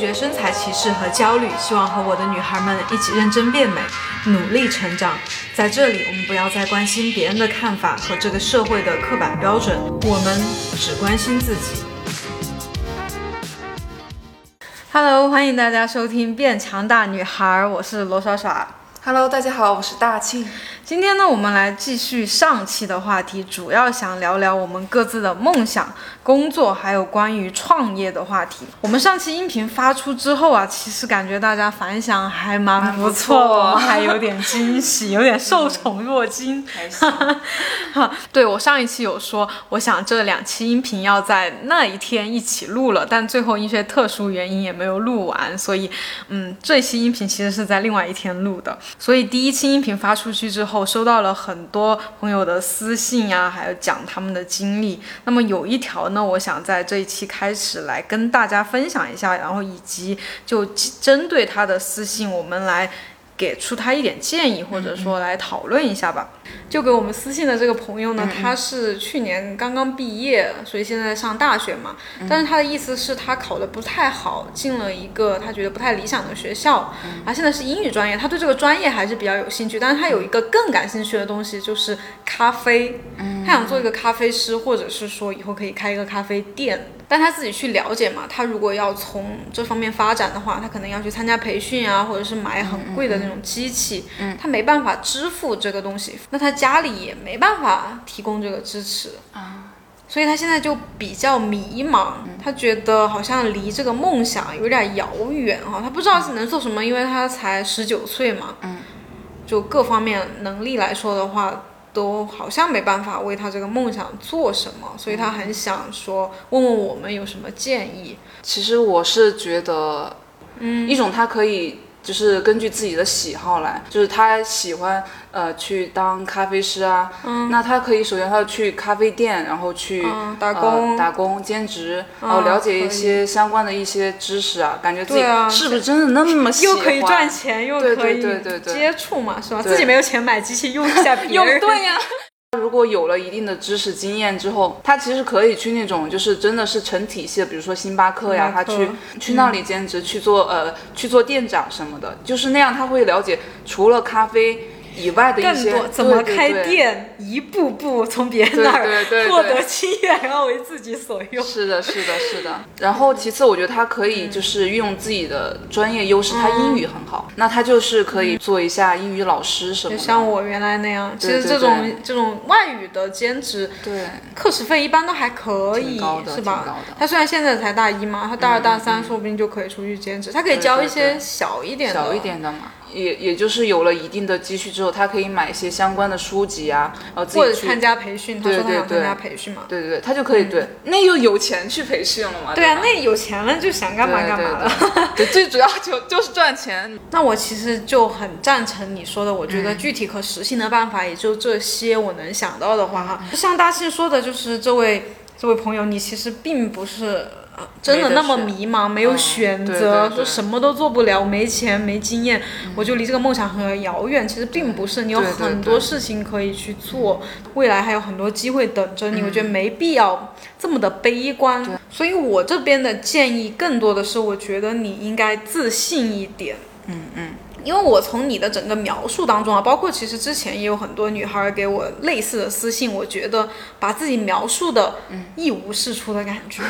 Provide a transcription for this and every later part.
绝身材歧视和焦虑，希望和我的女孩们一起认真变美，努力成长。在这里，我们不要再关心别人的看法和这个社会的刻板标准，我们只关心自己。Hello，欢迎大家收听《变强大女孩》，我是罗耍耍。Hello，大家好，我是大庆。今天呢，我们来继续上期的话题，主要想聊聊我们各自的梦想、工作，还有关于创业的话题。我们上期音频发出之后啊，其实感觉大家反响还蛮不错，还有点惊喜，有点受宠若惊。哈，对我上一期有说，我想这两期音频要在那一天一起录了，但最后因些特殊原因也没有录完，所以，嗯，这期音频其实是在另外一天录的。所以第一期音频发出去之后，收到了很多朋友的私信呀、还有讲他们的经历。那么有一条呢，那我想在这一期开始来跟大家分享一下，然后以及就针对他的私信，我们来。给出他一点建议，或者说来讨论一下吧。就给我们私信的这个朋友呢，他是去年刚刚毕业，所以现在上大学嘛。但是他的意思是，他考的不太好，进了一个他觉得不太理想的学校，啊，现在是英语专业，他对这个专业还是比较有兴趣。但是他有一个更感兴趣的东西，就是咖啡。他想做一个咖啡师，或者是说以后可以开一个咖啡店。但他自己去了解嘛，他如果要从这方面发展的话，他可能要去参加培训啊，或者是买很贵的那种机器，他没办法支付这个东西，那他家里也没办法提供这个支持。啊，所以他现在就比较迷茫，他觉得好像离这个梦想有点遥远哈，他不知道是能做什么，因为他才十九岁嘛，嗯，就各方面能力来说的话。都好像没办法为他这个梦想做什么，所以他很想说问问我们有什么建议。其实我是觉得，嗯，一种他可以就是根据自己的喜好来，就是他喜欢呃去当咖啡师啊，嗯，那他可以首先他要去咖啡店，然后去、嗯。打工。呃、打工兼职，然后了解一些相关的一些知识啊，感觉自己是不是真的那么喜欢？又可以赚钱，又可以接触嘛，是吧？自己没有钱买机器，用一下别有人。对呀、如果有了一定的知识经验之后，他其实可以去那种就是真的是成体系的，比如说星巴克呀，克。他去去那里兼职，去做呃去做店长什么的，就是那样他会了解除了咖啡以外的一更些多怎么开对店，一步步从别人那儿获得经验，然后为自己所用。是的，是的，是的。然后其次，我觉得他可以就是运用自己的专业优势，他英语很好，那他就是可以做一下英语老师什么的。就像我原来那样，其实这种对。这种外语的兼职，对课时费一般都还可以是吧他虽然现在才大一嘛，他大二大三说不定就可以出去兼职，他可以教一些小一点的，小一点的嘛，也也就是有了一定的积蓄之后，他可以买一些相关的书籍啊，然后自己去或者参加培训。他说他想参加培训嘛。对对对，他就可以对，那又有钱去培训了嘛？对啊，吧那有钱了就想干嘛干嘛了。最主要就就是赚钱。那我其实就很赞成你说的，我嗯觉得具体可实行的办法也就这些我能想到的话哈。像大庆说的，就是这位这位朋友，你其实并不是。呃真的那么迷茫，没有选择，说什么都做不了，没钱没经验，我就离这个梦想很遥远。其实并不是，你有很多事情可以去做，未来还有很多机会等着你。我觉得没必要这么的悲观。所以我这边的建议更多的是，我觉得你应该自信一点。嗯嗯，因为我从你的整个描述当中啊，包括其实之前也有很多女孩给我类似的私信，我觉得把自己描述的一无是处的感觉。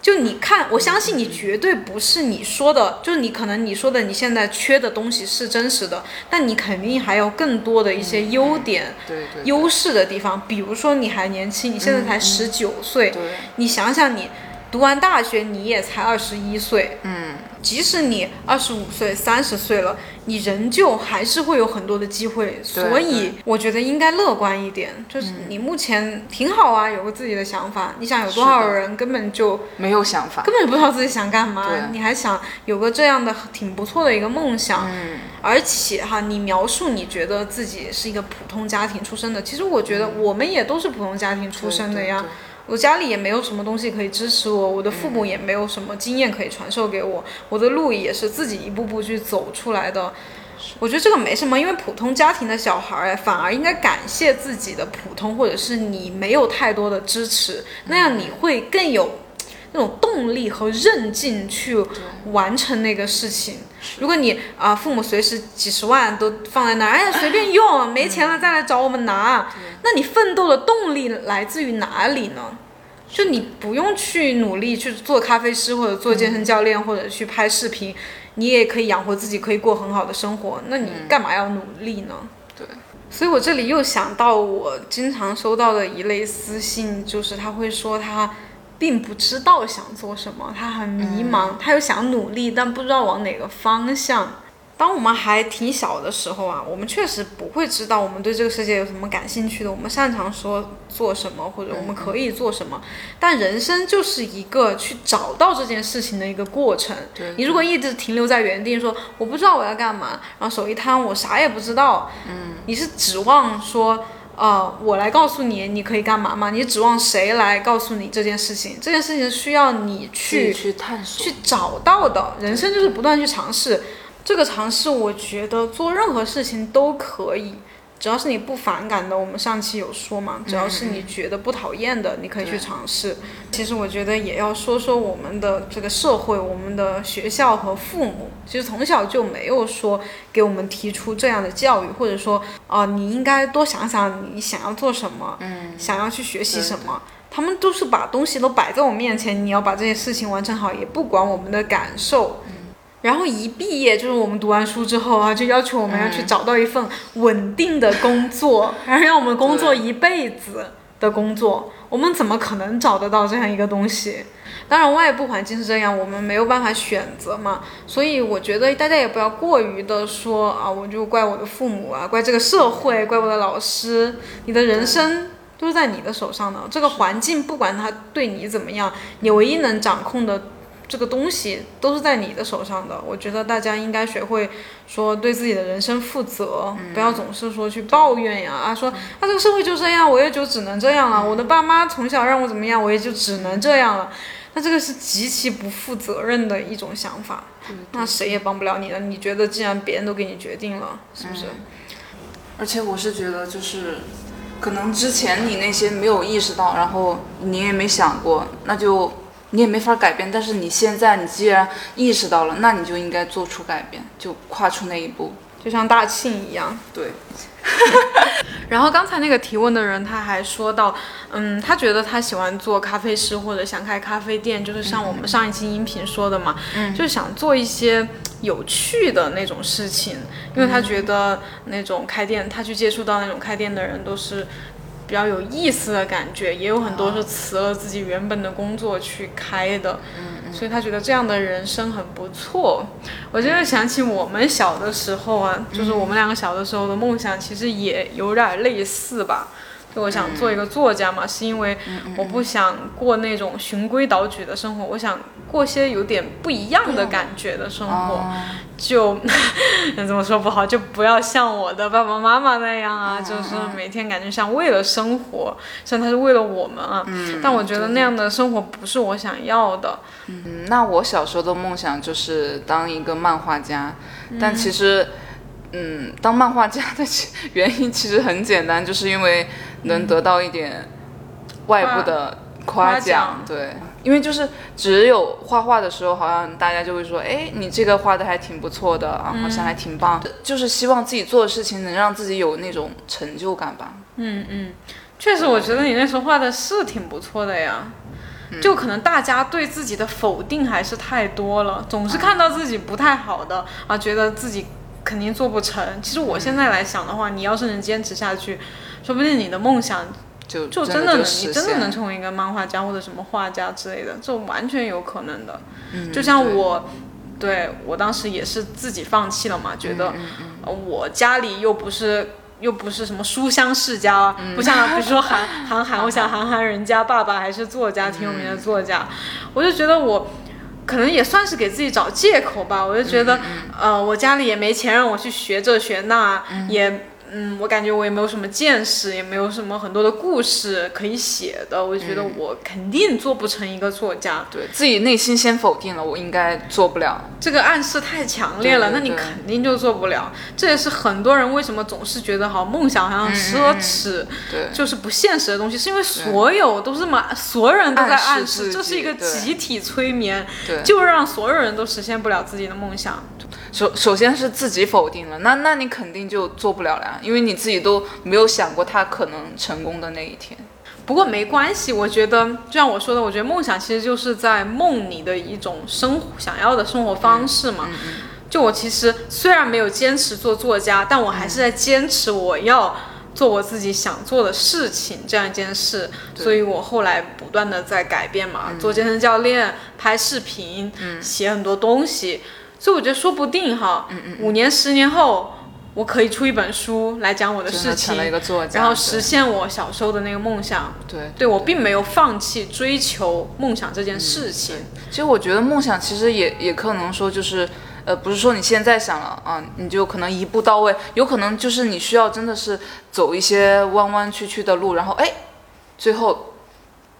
就你看，我相信你绝对不是你说的，就是你可能你说的你现在缺的东西是真实的，但你肯定还有更多的一些优点、对对优势的地方，比如说你还年轻，你现在才十九岁，对，你想想你读完大学你也才二十一岁，嗯，即使你二十五岁、三十岁了，你仍旧还是会有很多的机会，所以我觉得应该乐观一点。就是你目前挺好啊，有个自己的想法。你想有多少人根本就没有想法。根本不知道自己想干嘛，你还想有个这样的挺不错的一个梦想，嗯，而且哈，你描述你觉得自己是一个普通家庭出身的，其实我觉得我们也都是普通家庭出身的呀。对对对我家里也没有什么东西可以支持我，我的父母也没有什么经验可以传授给我，我的路也是自己一步步去走出来的。我觉得这个没什么，因为普通家庭的小孩儿反而应该感谢自己的普通，或者是你没有太多的支持，那样你会更有那种动力和韧劲去完成那个事情。如果你啊，父母随时几十万都放在那儿，哎呀 随便用，没钱了再来找我们拿，那你奋斗的动力来自于哪里呢？就你不用去努力去做咖啡师或者做健身教练或者去拍视频，你也可以养活自己，可以过很好的生活。那你干嘛要努力呢？对。所以我这里又想到我经常收到的一类私信，就是他会说他并不知道想做什么，他很迷茫，他又想努力，但不知道往哪个方向。当我们还挺小的时候啊，我们确实不会知道我们对这个世界有什么感兴趣的，我们擅长说做什么或者我们可以做什么。但人生就是一个去找到这件事情的一个过程。你如果一直停留在原地，说我不知道我要干嘛，然后手一摊我啥也不知道，嗯，你是指望说呃我来告诉你你可以干嘛吗？你指望谁来告诉你这件事情？这件事情需要你去去探索、去找到的。人生就是不断去尝试。这个尝试，我觉得做任何事情都可以，只要是你不反感的。我们上期有说嘛，只要是你觉得不讨厌的，你可以去尝试。其实我觉得也要说说我们的这个社会，我们的学校和父母，其实从小就没有说给我们提出这样的教育，或者说啊，你应该多想想你想要做什么，嗯，想要去学习什么。他们都是把东西都摆在我面前，你要把这些事情完成好，也不管我们的感受。然后一毕业，就是我们读完书之后啊，就要求我们要去找到一份稳定的工作，还让我们工作一辈子的工作。我们怎么可能找得到这样一个东西？当然，外部环境是这样，我们没有办法选择嘛。所以我觉得大家也不要过于的说啊，我就怪我的父母啊，怪这个社会，怪我的老师。你的人生都是在你的手上的，这个环境不管它对你怎么样，你唯一能掌控的。这个东西都是在你的手上的，我觉得大家应该学会说对自己的人生负责，不要总是说去抱怨呀啊，说啊这个社会就这样，我也就只能这样了。我的爸妈从小让我怎么样，我也就只能这样了。那这个是极其不负责任的一种想法，那谁也帮不了你了。你觉得既然别人都给你决定了，是不是？而且我是觉得就是，可能之前你那些没有意识到，然后你也没想过，那就。你也没法改变，但是你现在你既然意识到了，那你就应该做出改变，就跨出那一步，就像大庆一样。对。然后刚才那个提问的人他还说到，嗯，他觉得他喜欢做咖啡师或者想开咖啡店，就是像我们上一期音频说的嘛，嗯，就是想做一些有趣的那种事情，因为他觉得那种开店，他去接触到那种开店的人都是。比较有意思的感觉，也有很多是辞了自己原本的工作去开的，所以他觉得这样的人生很不错。我真的想起我们小的时候啊，就是我们两个小的时候的梦想，其实也有点类似吧。就我想做一个作家嘛，是因为我不想过那种循规蹈矩的生活，我想过些有点不一样的感觉的生活。就，那 怎么说不好，就不要像我的爸爸妈妈那样啊，就是每天感觉像为了生活，像他是为了我们啊。嗯。但我觉得那样的生活不是我想要的。嗯，那我小时候的梦想就是当一个漫画家，但其实，嗯，当漫画家的 原因其实很简单，就是因为。能得到一点外部的夸奖，对，因为就是只有画画的时候，好像大家就会说，哎，你这个画的还挺不错的啊，好像还挺棒，就是希望自己做的事情能让自己有那种成就感吧。嗯嗯，确实，我觉得你那时候画的是挺不错的呀，就可能大家对自己的否定还是太多了，总是看到自己不太好的啊，觉得自己肯定做不成。其实我现在来想的话，你要是能坚持下去。说不定你的梦想就就真的能，你真的能成为一个漫画家或者什么画家之类的，这完全有可能的。就像我，对我当时也是自己放弃了嘛，觉得我家里又不是又不是什么书香世家，不像比如说韩韩寒，我想 韩寒人家爸爸还是作家，挺有名的作家，我就觉得我可能也算是给自己找借口吧。我就觉得，呃，我家里也没钱让我去学这学那，也。嗯，我感觉我也没有什么见识，也没有什么很多的故事可以写的，我就觉得我肯定做不成一个作家。对自己内心先否定了，我应该做不了。这个暗示太强烈了，对对那你肯定就做不了。这也是很多人为什么总是觉得好梦想好像奢侈，对，就是不现实的东西，是因为所有都是嘛，所有人都在暗示，这是一个集体催眠，对就让所有人都实现不了自己的梦想。首首先是自己否定了，那那你肯定就做不了了呀，因为你自己都没有想过他可能成功的那一天。不过没关系，我觉得就像我说的，我觉得梦想其实就是在梦里的一种生活想要的生活方式嘛。就我其实虽然没有坚持做作家，但我还是在坚持我要做我自己想做的事情这样一件事。所以我后来不断的在改变嘛，做健身教练、拍视频、写很多东西。所以我觉得说不定哈，五年、十年后。我可以出一本书来讲我的事情的成，了一个作家，然后实现我小时候的那个梦想。对对我并没有放弃追求梦想这件事情。其实我觉得梦想其实也也可能说就是，呃，不是说你现在想了啊，你就可能一步到位，有可能就是你需要真的是走一些弯弯曲曲的路，然后哎，最后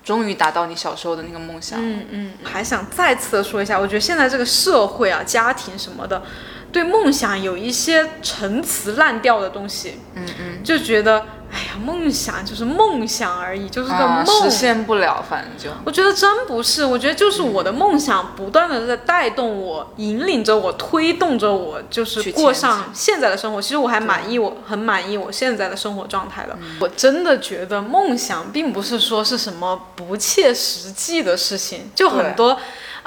终于达到你小时候的那个梦想。嗯嗯，还想再次的说一下，我觉得现在这个社会啊、家庭什么的，对梦想有一些陈词滥调的东西。嗯嗯，就觉得哎呀，梦想就是梦想而已，就是个啊，梦。实现不了，反正就我觉得真不是，我觉得就是我的梦想不断的在带动我，引领着我，推动着我，就是过上现在的生活。其实我还满意我，很满意我现在的生活状态的。我真的觉得梦想并不是说是什么不切实际的事情，就很多。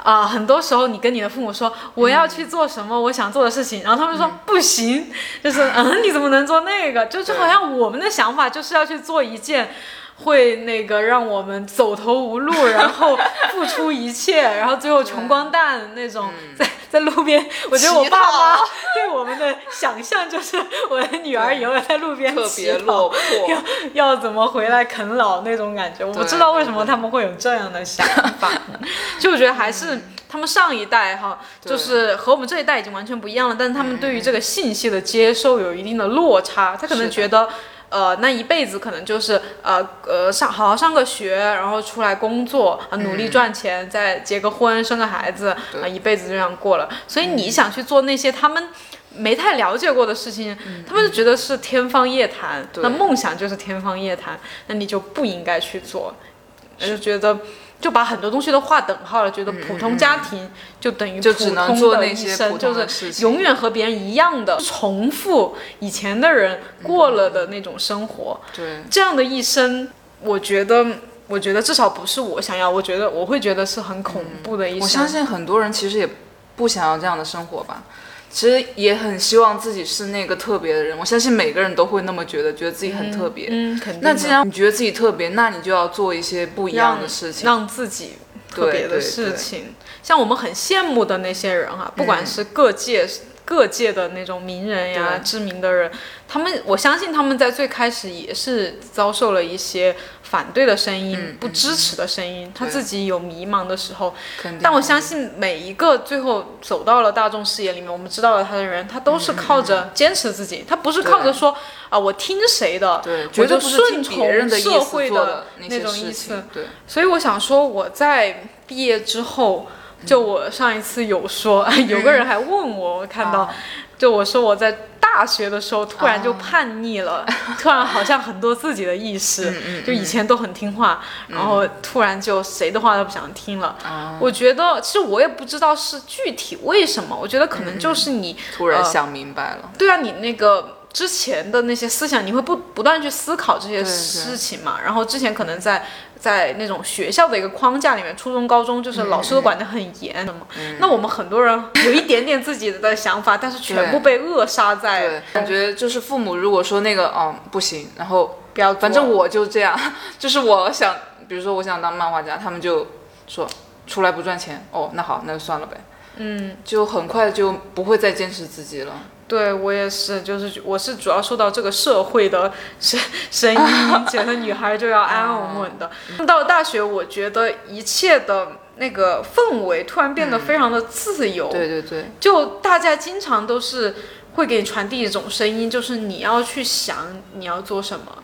啊、很多时候你跟你的父母说我要去做什么我想做的事情，然后他们说、不行，就是嗯你怎么能做那个？就就好像我们的想法就是要去做一件会那个让我们走投无路，然后付出一切，然后最后穷光蛋那种，在在路边，我觉得我爸妈 对我们的想象就是我的女儿以后在路边特别落魄。要要怎么回来啃老那种感觉，我不知道为什么他们会有这样的想法，就我觉得还是他们上一代哈，就是和我们这一代已经完全不一样了，但是他们对于这个信息的接受有一定的落差，他可能觉得。呃，那一辈子可能就是呃呃上好好上个学，然后出来工作，啊、努力赚钱，再结个婚，生个孩子，啊、一辈子就这样过了。所以你想去做那些他们没太了解过的事情，他们就觉得是天方夜谭。对那梦想就是天方夜谭，那你就不应该去做。我就觉得。就把很多东西都划等号了，觉得普通家庭就等于就普只能做通的一那些就通的是永远和别人一样的重复以前的人过了的那种生活。对，这样的一生，我觉得，我觉得至少不是我想要，我觉得我会觉得是很恐怖的一生。我相信很多人其实也不想要这样的生活吧。其实也很希望自己是那个特别的人，我相信每个人都会那么觉得，觉得自己很特别。嗯，肯定。那既然你觉得自己特别，那你就要做一些不一样的事情。让自己特别的事情。像我们很羡慕的那些人哈、不管是各界、各界的那种名人呀、知名的人，他们我相信他们在最开始也是遭受了一些反对的声音、不支持的声音，他自己有迷茫的时候。但我相信每一个最后走到了大众视野里面，我们知道了他的人，他都是靠着坚持自己，他不是靠着说啊我听谁的，对，我就绝对不是顺从社会的的那种意思。。对，所以我想说，我在毕业之后，就我上一次有说，有个人还问我，我看到，啊就我说我在大学的时候突然就叛逆了，突然好像很多自己的意识，就以前都很听话，然后突然就谁的话都不想听了。我觉得其实我也不知道是具体为什么，我觉得可能就是你呃突然想明白了。对啊，你那个之前的那些思想，你会不不断去思考这些事情嘛？然后之前可能在在那种学校的一个框架里面，初中、高中就是老师都管得很严的嘛。那我们很多人有一点点自己的想法，但是全部被扼杀在对，感觉就是父母如果说那个嗯不行，然后不要，反正我就这样，就是我想，比如说我想当漫画家，他们就说出来不赚钱，哦，那好，那就算了呗。嗯，就很快就不会再坚持自己了。对我也是，就是我是主要受到这个社会的声声音，觉得女孩就要安安稳稳的。到了大学，我觉得一切的那个氛围突然变得非常的自由，对对对，就大家经常都是。会给你传递一种声音，就是你要去想你要做什么。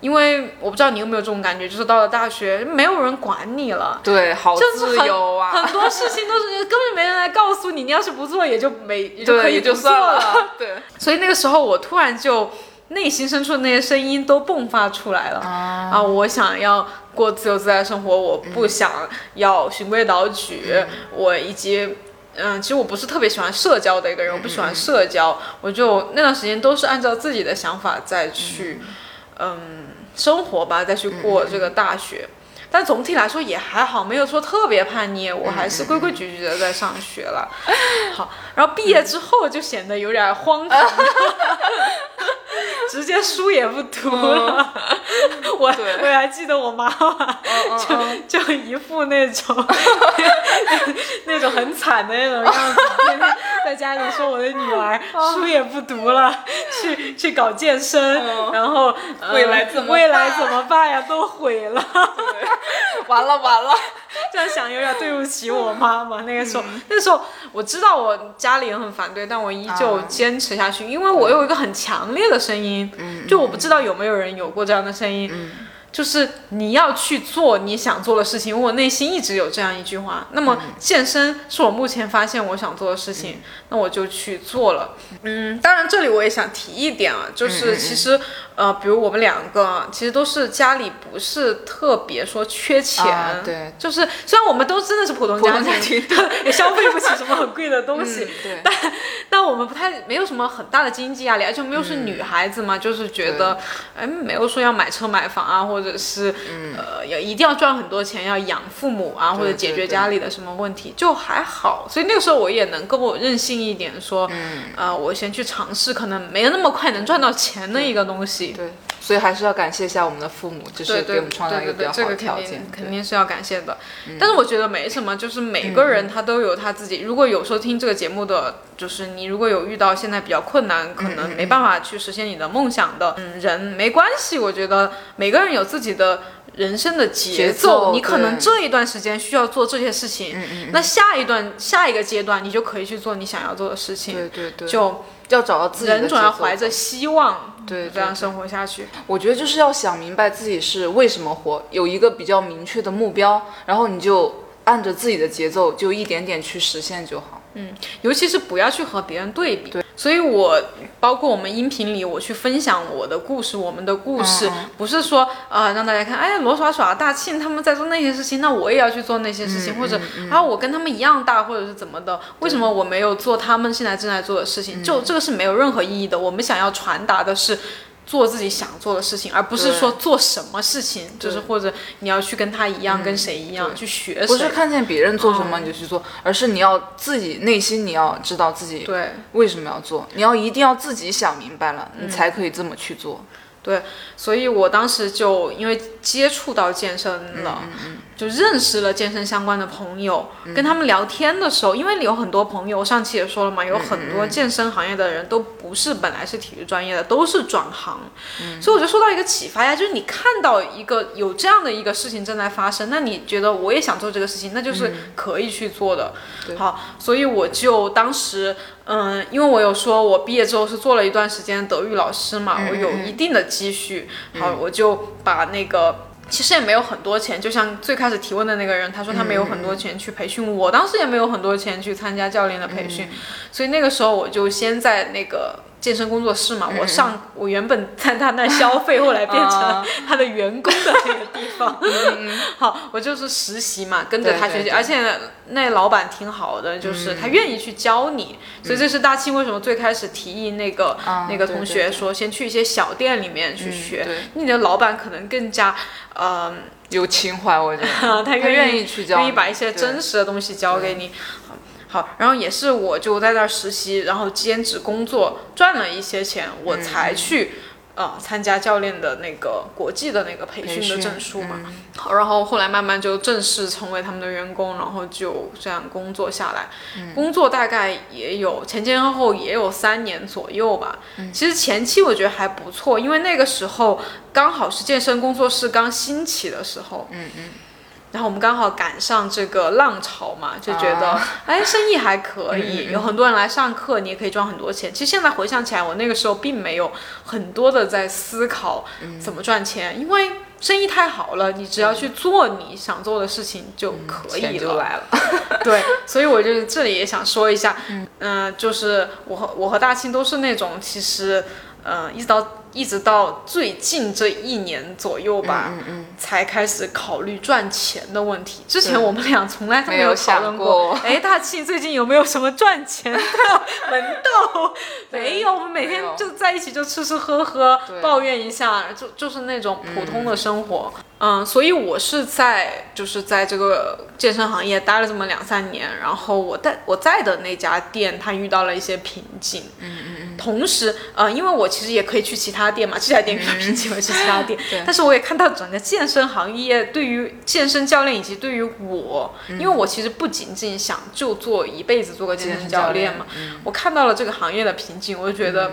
因为我不知道你有没有这种感觉，就是到了大学，没有人管你了，对，好自由啊，很多事情都是根本没人来告诉你，你要是不做也就没 也就可对，以就不做算了，对，所以那个时候我突然就内心深处的那些声音都迸发出来了。啊！我想要过自由自在生活，我不想要循规蹈矩，我以及。嗯，其实我不是特别喜欢社交的一个人，我不喜欢社交，我就那段时间都是按照自己的想法再去，嗯，生活吧，再去过这个大学。但总体来说也还好，没有说特别叛逆，我还是规规矩矩的在上学了。好，然后毕业之后就显得有点荒唐，直接书也不读了。我对。我还记得我妈妈就就一副那种 那种很惨的那种样子，天天在家里说我的女儿书也不读了，去去搞健身，然后、呃未来怎么未来怎么办呀？都毁了。完了完了，这样想有点对不起我妈妈。那个时候，那时候我知道我家里也很反对，但我依旧啊。坚持下去，因为我有一个很强烈的声音，就我不知道有没有人有过这样的声音。就是你要去做你想做的事情，我内心一直有这样一句话。那么健身是我目前发现我想做的事情，那我就去做了。嗯，当然这里我也想提一点啊，就是其实呃，比如我们两个其实都是家里不是特别说缺钱，啊对，就是虽然我们都真的是普通家庭 也消费不起什么很贵的东西，嗯对。但但我们不太没有什么很大的经济压力，而且我们又是女孩子嘛，就是觉得哎没有说要买车买房啊，或者是、呃要一定要赚很多钱要养父母啊，或者解决家里的什么问题，就还好。所以那个时候我也能够任性一点说，呃，我先去尝试可能没有那么快能赚到钱的一个东西。对，所以还是要感谢一下我们的父母，就是给我们创造一个比较好的条件，肯定是要感谢的。但是我觉得没什么，就是每个人他都有他自己。如果有时候听这个节目的，就是你如果有遇到现在比较困难，可能没办法去实现你的梦想的嗯人，没关系。我觉得每个人有自己的。人生的节节奏你可能这一段时间需要做这些事情，那下一段下一个阶段你就可以去做你想要做的事情。对对对，就要找到自己人总要怀着希望，对对这样生活下去。我觉得就是要想明白自己是为什么活，有一个比较明确的目标，然后你就按着自己的节奏，就一点点去实现就好。嗯尤其是不要去和别人对比。所以我包括我们音频里，我去分享我的故事，我们的故事，不是说呃让大家看，哎，罗耍耍、大庆他们在做那些事情，那我也要去做那些事情，或者啊我跟他们一样大，或者是怎么的，为什么我没有做他们现在正在做的事情？就这个是没有任何意义的。我们想要传达的是。做自己想做的事情，而不是说做什么事情，就是或者你要去跟他一样，跟谁一样去学谁。不是看见别人做什么你就去做，而是你要自己内心你要知道自己对。为什么要做，你要一定要自己想明白了，你才可以这么去做。对，所以我当时就因为接触到健身了，就认识了健身相关的朋友，跟他们聊天的时候，因为有很多朋友，上期也说了嘛，有很多健身行业的人都不是本来是体育专业的，都是转行，所以我就受到一个启发呀，就是你看到一个有这样的一个事情正在发生，那你觉得我也想做这个事情，那就是可以去做的。好，所以我就当时。嗯，因为我有说，我毕业之后是做了一段时间德育老师嘛，我有一定的积蓄，好，我就把那个。其实也没有很多钱，就像最开始提问的那个人，他说他没有很多钱去培训，我当时也没有很多钱去参加教练的培训，所以那个时候我就先在那个健身工作室嘛，我上我原本在他那消费，后来变成他的员工的那个地方，好，我就是实习嘛，跟着他学习，而且那老板挺好的，就是他愿意去教你，所以这是大庆为什么最开始提议那个、啊那个同学说先去一些小店里面去嗯学，对。你的老板可能更加呃。有情怀，我觉得。他他愿愿意去教你，愿意把一些真实的东西教给你。好，然后也是我就在那儿实习，然后兼职工作赚了一些钱，我嗯才去。呃，参加教练的那个国际的那个培训的证书嘛，好，然后后来慢慢就正式成为他们的员工，然后就这样工作下来，工作大概也有前前后后也有三年左右吧。其实前期我觉得还不错，因为那个时候刚好是健身工作室刚兴起的时候，然后我们刚好赶上这个浪潮嘛，就觉得、啊哎生意还可以，嗯嗯有很多人来上课，你也可以赚很多钱。其实现在回想起来，我那个时候并没有很多的在思考嗯怎么赚钱，因为生意太好了，你只要去做你想做的事情就可以了。来了。对，所以我就这里也想说一下，嗯、就是我和我和大庆都是那种其实，呃，一直到一直到最近这一年左右吧，嗯嗯才开始考虑赚钱的问题。之前我们俩从来都没有有讨论过哎，大庆最近有没有什么赚钱的 门道？没有，我们每天就在一起就吃吃喝喝，抱怨一下，就就是那种普通的生活。嗯，所以我是在就是在这个健身行业待了这么两三年，然后我在我在的那家店，他遇到了一些瓶颈。嗯嗯嗯。同时，呃，因为我其实也可以去其他店嘛，这家店比较瓶颈，我去其他店。对但是我也看到整个健身行业对于健身教练以及对于我，因为我其实不仅仅想就做一辈子做个健身教练教练嘛，我看到了这个行业的瓶颈，我就觉得、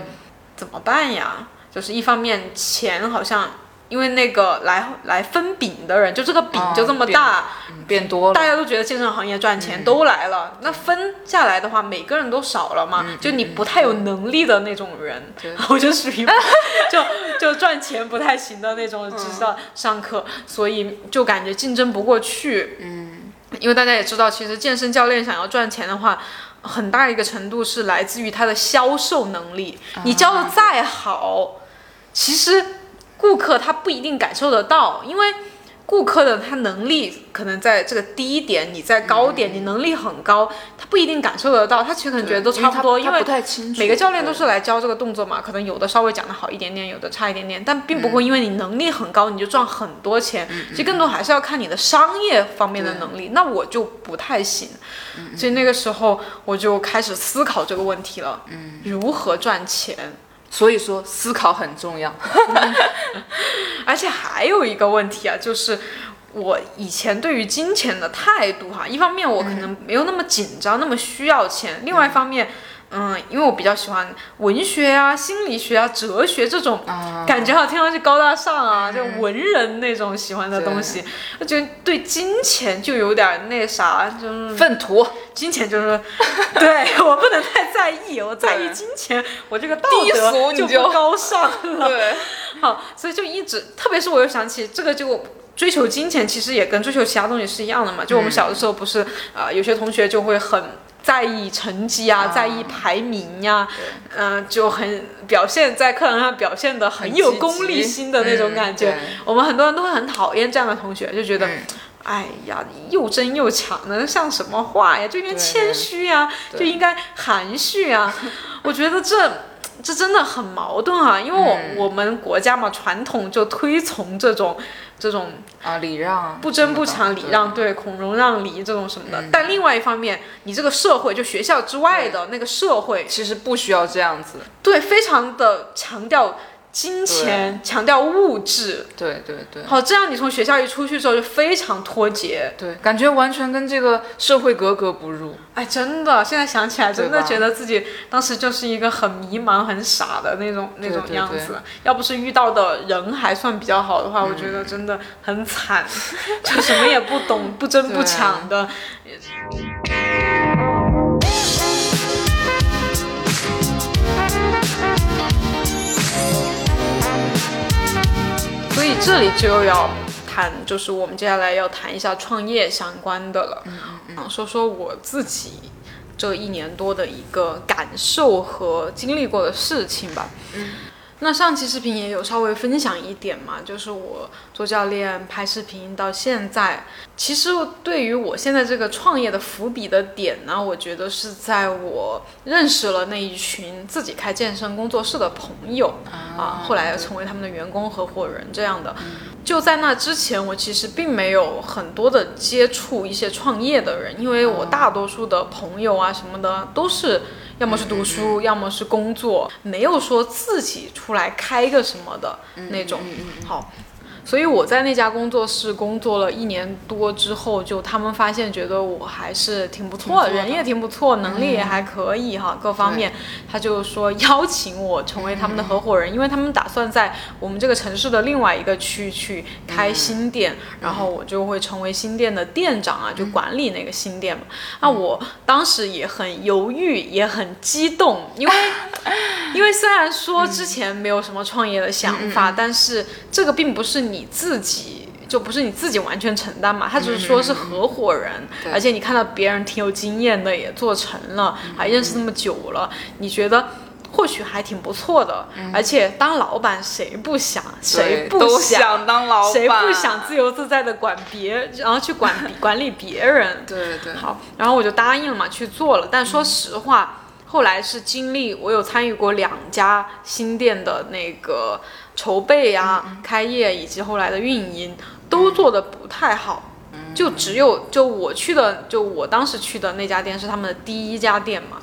怎么办呀？就是一方面钱好像。因为那个来来分饼的人，就这个饼哦就这么大，嗯变多了。大家都觉得健身行业赚钱都来了，那分下来的话，每个人都少了嘛，就你不太有能力的那种人，对。我就属于 就就赚钱不太行的那种，只知道上课，所以就感觉竞争不过去。嗯，因为大家也知道，其实健身教练想要赚钱的话。很大一个程度是来自于他的销售能力，你教的再好，其实顾客他不一定感受得到，因为顾客的他能力可能在这个低点，你在高点，你能力很高，他不一定感受得到，他其实可能觉得都差不多，因为。每个教练都是来教这个动作嘛，可能有的稍微讲的好一点点，有的差一点点，但并不会因为你能力很高你就赚很多钱，其实更多还是要看你的商业方面的能力。那我就不太行，所以那个时候我就开始思考这个问题了，如何赚钱。所以说思考很重要。而且还有一个问题啊，就是我以前对于金钱的态度哈，一方面我可能没有那么紧张，那么需要钱；，另外一方面，因为我比较喜欢文学啊、心理学啊、哲学这种，感觉好听上去高大上啊，就文人那种喜欢的东西，我觉得对金钱就有点那啥，就是粪土，金钱就是，对我不能太在意，我在意金钱，我这个道德就不高尚了。对，好，所以就一直，特别是我又想起这个就。追求金钱其实也跟追求其他东西是一样的嘛，就我们小的时候不是，呃，有些同学就会很在意成绩啊，啊在意排名呀、嗯、就很表现在课堂上表现的很有功利心的那种感觉。嗯我们很多人都会很讨厌这样的同学，就觉得，嗯哎呀，又争又抢的，像什么话呀？就应该谦虚呀，就应该含蓄呀。我觉得这。这真的很矛盾啊，因为我、嗯我们国家嘛，传统就推崇这种这种啊，礼让啊，不争不抢、礼让，对，孔融让梨这种什么的。但另外一方面，你这个社会就学校之外的那个社会，其实不需要这样子。对，非常的强调金钱，强调物质。对对对好，这样你从学校一出去之后就非常脱节。对，感觉完全跟这个社会格格不入。哎，真的，现在想起来，真的觉得自己当时就是一个很迷茫、很傻的那种那种样子。要不是遇到的人还算比较好的话，我觉得真的很惨，就什么也不懂、不争不抢的。这里就要谈，就是我们接下来要谈一下创业相关的了。嗯嗯说说我自己这一年多的一个感受和经历过的事情吧。嗯。那上期视频也有稍微分享一点嘛，就是我做教练、拍视频到现在，其实对于我现在这个创业的伏笔的点呢，我觉得是在我认识了那一群自己开健身工作室的朋友啊，后来成为他们的员工合伙人这样的。就在那之前，我其实并没有很多的接触一些创业的人，因为我大多数的朋友啊什么的都是。要么是读书，要么是工作，没有说自己出来开个什么的那种。好，所以我在那家工作室工作了一年多之后，就他们发现觉得我还是挺不错的，人也挺不错，能力也还可以哈，各方面，他就说邀请我成为他们的合伙人，因为他们打算在我们这个城市的另外一个区去开新店，然后我就会成为新店的店长啊，就管理那个新店嘛。那我当时也很犹豫，也很激动，因为 因为虽然说之前没有什么创业的想法，但是这个并不是你。你自己就不是你自己完全承担嘛？他只是说是合伙人，而且你看到别人挺有经验的，也做成了，还认识那么久了，你觉得或许还挺不错的。而且当老板谁不想？谁不想当老板？谁不想自由自在的管别，然后去管管理别人？对对。好，然后我就答应了嘛，去做了。但说实话，后来是经历我有参与过两家新店的那个。筹备呀，开业以及后来的运营都做的不太好，就只有就我去的，就我当时去的那家店是他们的第一家店嘛。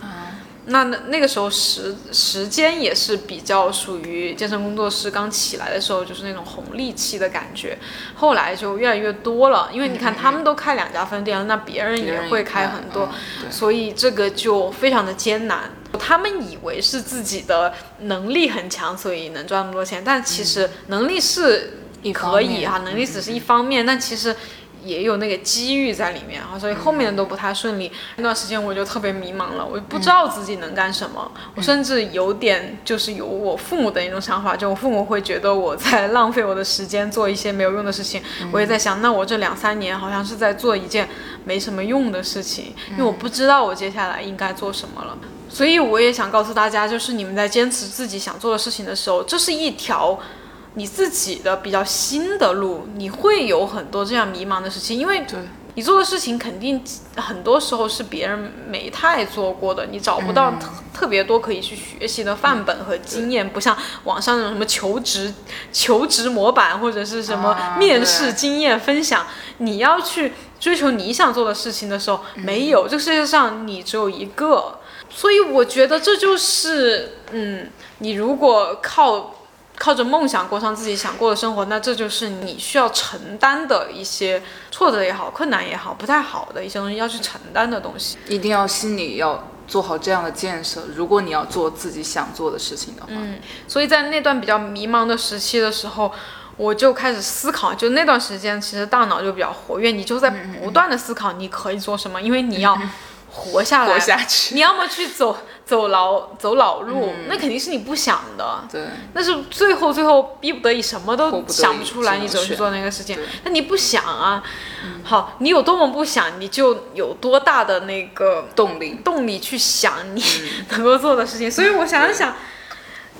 那那那个时候时时间也是比较属于健身工作室刚起来的时候，就是那种红利期的感觉。后来就越来越多了，因为你看他们都开两家分店了，那别人也会开很多，所以这个就非常的艰难。他们以为是自己的能力很强，所以能赚那么多钱，但其实能力是可以哈，能力只是一方面，但其实。也有那个机遇在里面啊，所以后面的都不太顺利。那段时间我就特别迷茫了，我不知道自己能干什么。我甚至有点就是有我父母的那种想法，就我父母会觉得我在浪费我的时间做一些没有用的事情。我也在想，那我这两三年好像是在做一件没什么用的事情，因为我不知道我接下来应该做什么了。所以我也想告诉大家，就是你们在坚持自己想做的事情的时候，这是一条。你自己的比较新的路，你会有很多这样迷茫的事情，因为你做的事情肯定很多时候是别人没太做过的，你找不到特特别多可以去学习的范本和经验，不像网上那种什么求职求职模板或者是什么面试经验分享，你要去追求你想做的事情的时候，没有，这个世界上你只有一个，所以我觉得这就是，嗯，你如果靠。靠着梦想过上自己想过的生活，那这就是你需要承担的一些挫折也好、困难也好、不太好的一些东西要去承担的东西。一定要心里要做好这样的建设。如果你要做自己想做的事情的话，嗯，所以在那段比较迷茫的时期的时候，我就开始思考。就那段时间，其实大脑就比较活跃，你就在不断的思考你可以做什么，因为你要。活下来，活下去。你要么去走走老走老路，那肯定是你不想的。对，那是最后最后逼不得已，什么都想不出来，你只能去做那个事情。那你不想啊？好，你有多么不想，你就有多大的那个动力，动力去想你 能够做的事情。所以我想了想。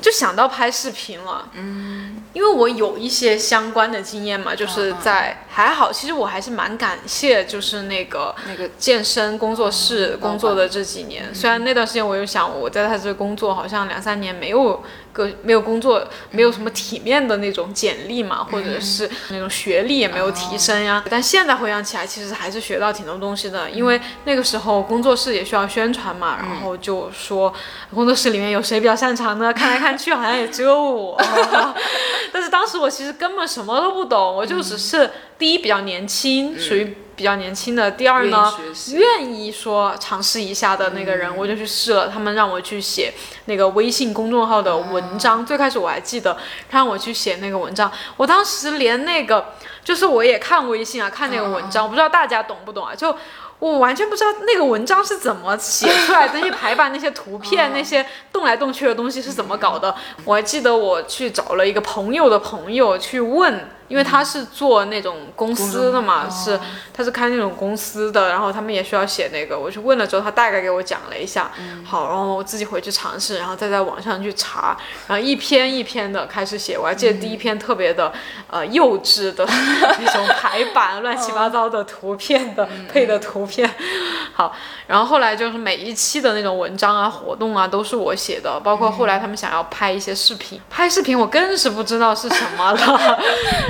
就想到拍视频了，嗯，因为我有一些相关的经验嘛，就是在还好，其实我还是蛮感谢，就是那个那个健身工作室工作的这几年。虽然那段时间我又想，我在他这工作好像两三年没有个没有工作，没有什么体面的那种简历嘛，或者是那种学历也没有提升呀。但现在回想起来，其实还是学到挺多东西的，因为那个时候工作室也需要宣传嘛，然后就说工作室里面有谁比较擅长呢？看来看。去好像也只有我，但是当时我其实根本什么都不懂，我就只是第一比较年轻，属于比较年轻的；第二呢，愿意说尝试一下的那个人，我就去试了。他们让我去写那个微信公众号的文章，最开始我还记得让我去写那个文章，我当时连那个就是我也看微信啊，看那个文章，我不知道大家懂不懂啊，就。我完全不知道那个文章是怎么写出来的，那些排版、那些图片、那些动来动去的东西是怎么搞的？我还记得我去找了一个朋友的朋友去问。因为他是做那种公司的嘛，是他是开那种公司的，然后他们也需要写那个。我去问了之后，他大概给我讲了一下，好，然后我自己回去尝试，然后再在网上去查，然后一篇一篇的开始写。我还记得第一篇特别的呃幼稚的 那种排版，乱七八糟的图片的配的图片，好，然后后来就是每一期的那种文章啊、活动啊都是我写的，包括后来他们想要拍一些视频，拍视频我更是不知道是什么了。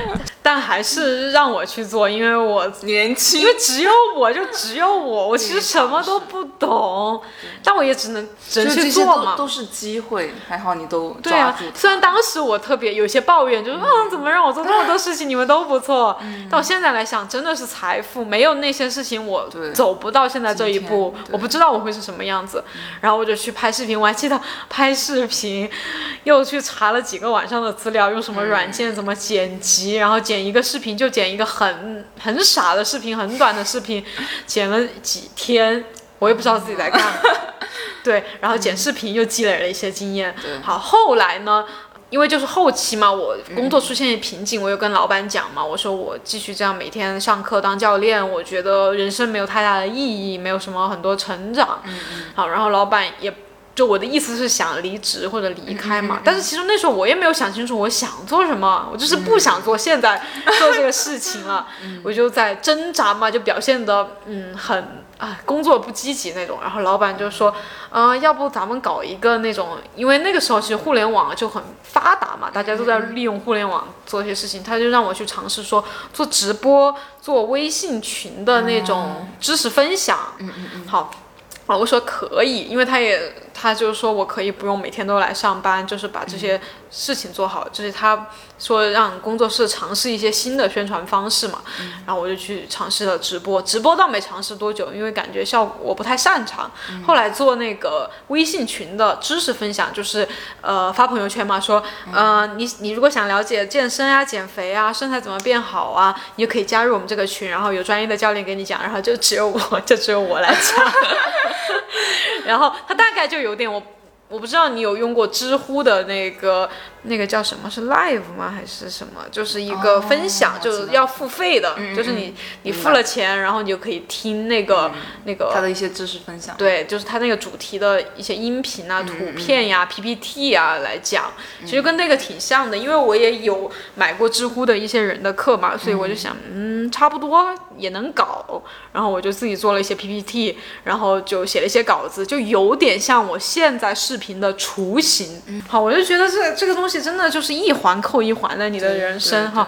但还是让我去做，因为我年轻，因为只有我就只有我，我其实什么都不懂，但我也只能只能去做嘛。都是机会，还好你都对啊。虽然当时我特别有些抱怨，就是啊，怎么让我做那么多事情，你们都不错。但我现在来想，真的是财富，没有那些事情我走不到现在这一步，我不知道我会是什么样子。然后我就去拍视频，我还记得拍视频，又去查了几个晚上的资料，用什么软件怎么剪辑，然后剪。一个视频就剪一个很很傻的视频，很短的视频，剪了几天，我也不知道自己在干嘛。对，然后剪视频又积累了一些经验。好，后来呢，因为就是后期嘛，我工作出现瓶颈，我又跟老板讲嘛，我说我继续这样每天上课当教练，我觉得人生没有太大的意义，没有什么很多成长。嗯嗯。好，然后老板也。就我的意思是想离职或者离开嘛，但是其实那时候我也没有想清楚我想做什么，我就是不想做现在做这个事情了，我就在挣扎嘛，就表现的嗯很啊工作不积极那种，然后老板就说，嗯，要不咱们搞一个那种，因为那个时候其实互联网就很发达嘛，大家都在利用互联网做一些事情，他就让我去尝试说做直播、做微信群的那种知识分享，嗯嗯嗯，好。啊，我说可以，因为他也，他就是说我可以不用每天都来上班，就是把这些事情做好，就是他说让工作室尝试一些新的宣传方式嘛，然后我就去尝试了直播，直播倒没尝试多久，因为感觉效果我不太擅长。后来做那个微信群的知识分享，就是呃发朋友圈嘛，说呃你你如果想了解健身啊、减肥啊、身材怎么变好啊，你就可以加入我们这个群，然后有专业的教练给你讲，然后就只有我 就只有我来讲。然后他大概就有点我，我不知道你有用过知乎的那个。那个叫什么？是 live 吗？还是什么？就是一个分享，就是要付费的，就是你你付了钱，然后你就可以听那个那个他的一些知识分享。对，就是他那个主题的一些音频啊、图片呀、PPT 啊来讲，其实跟那个挺像的。因为我也有买过知乎的一些人的课嘛，所以我就想，嗯，差不多也能搞。然后我就自己做了一些 PPT，然后就写了一些稿子，就有点像我现在视频的雏形。好，我就觉得这这个东西。真的就是一环扣一环的你的人生哈，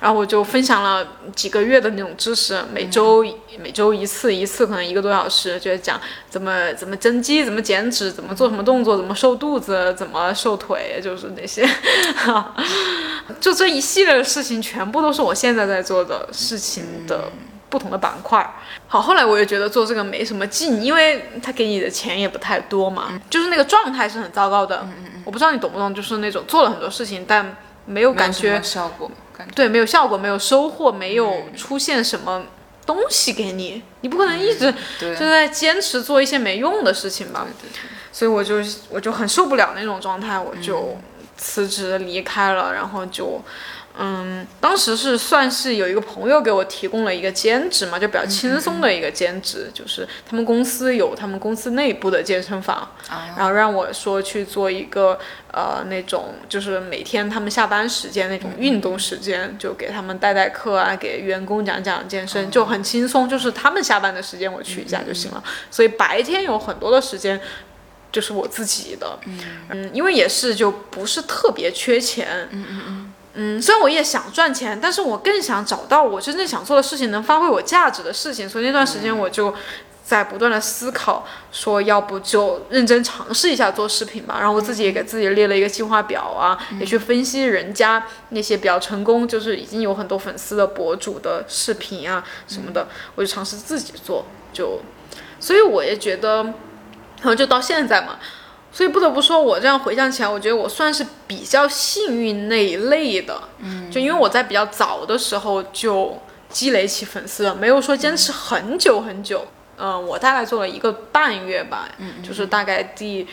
然后我就分享了几个月的那种知识，每周每周一次，一次可能一个多小时，就是讲怎么怎么增肌，怎么减脂，怎么做什么动作，怎么瘦肚子，怎么瘦腿，就是那些，就这一系列的事情，全部都是我现在在做的事情的不同的板块。好，后来我也觉得做这个没什么劲，因为他给你的钱也不太多嘛，就是那个状态是很糟糕的。我不知道你懂不懂，就是那种做了很多事情，但没有感觉效果，对，没有效果，没有收获，没有出现什么东西给你，你不可能一直就在坚持做一些没用的事情吧？所以我就我就很受不了那种状态，我就辞职离开了，然后就。嗯，当时是算是有一个朋友给我提供了一个兼职嘛，就比较轻松的一个兼职，就是他们公司有他们公司内部的健身房，然后让我说去做一个呃那种就是每天他们下班时间那种运动时间，就给他们带带课啊，给员工讲讲健身，就很轻松，就是他们下班的时间我去一下就行了，所以白天有很多的时间就是我自己的，嗯，因为也是就不是特别缺钱，嗯嗯嗯。嗯，虽然我也想赚钱，但是我更想找到我真正想做的事情，能发挥我价值的事情。所以那段时间我就在不断的思考，说要不就认真尝试一下做视频吧。然后我自己也给自己列了一个计划表啊，也去分析人家那些比较成功，就是已经有很多粉丝的博主的视频啊什么的，我就尝试自己做。就，所以我也觉得，然后就到现在嘛。所以不得不说，我这样回想起来，我觉得我算是比较幸运那一类的。嗯，就因为我在比较早的时候就积累起粉丝了，没有说坚持很久很久。嗯，我大概做了一个半月吧，就是大概第。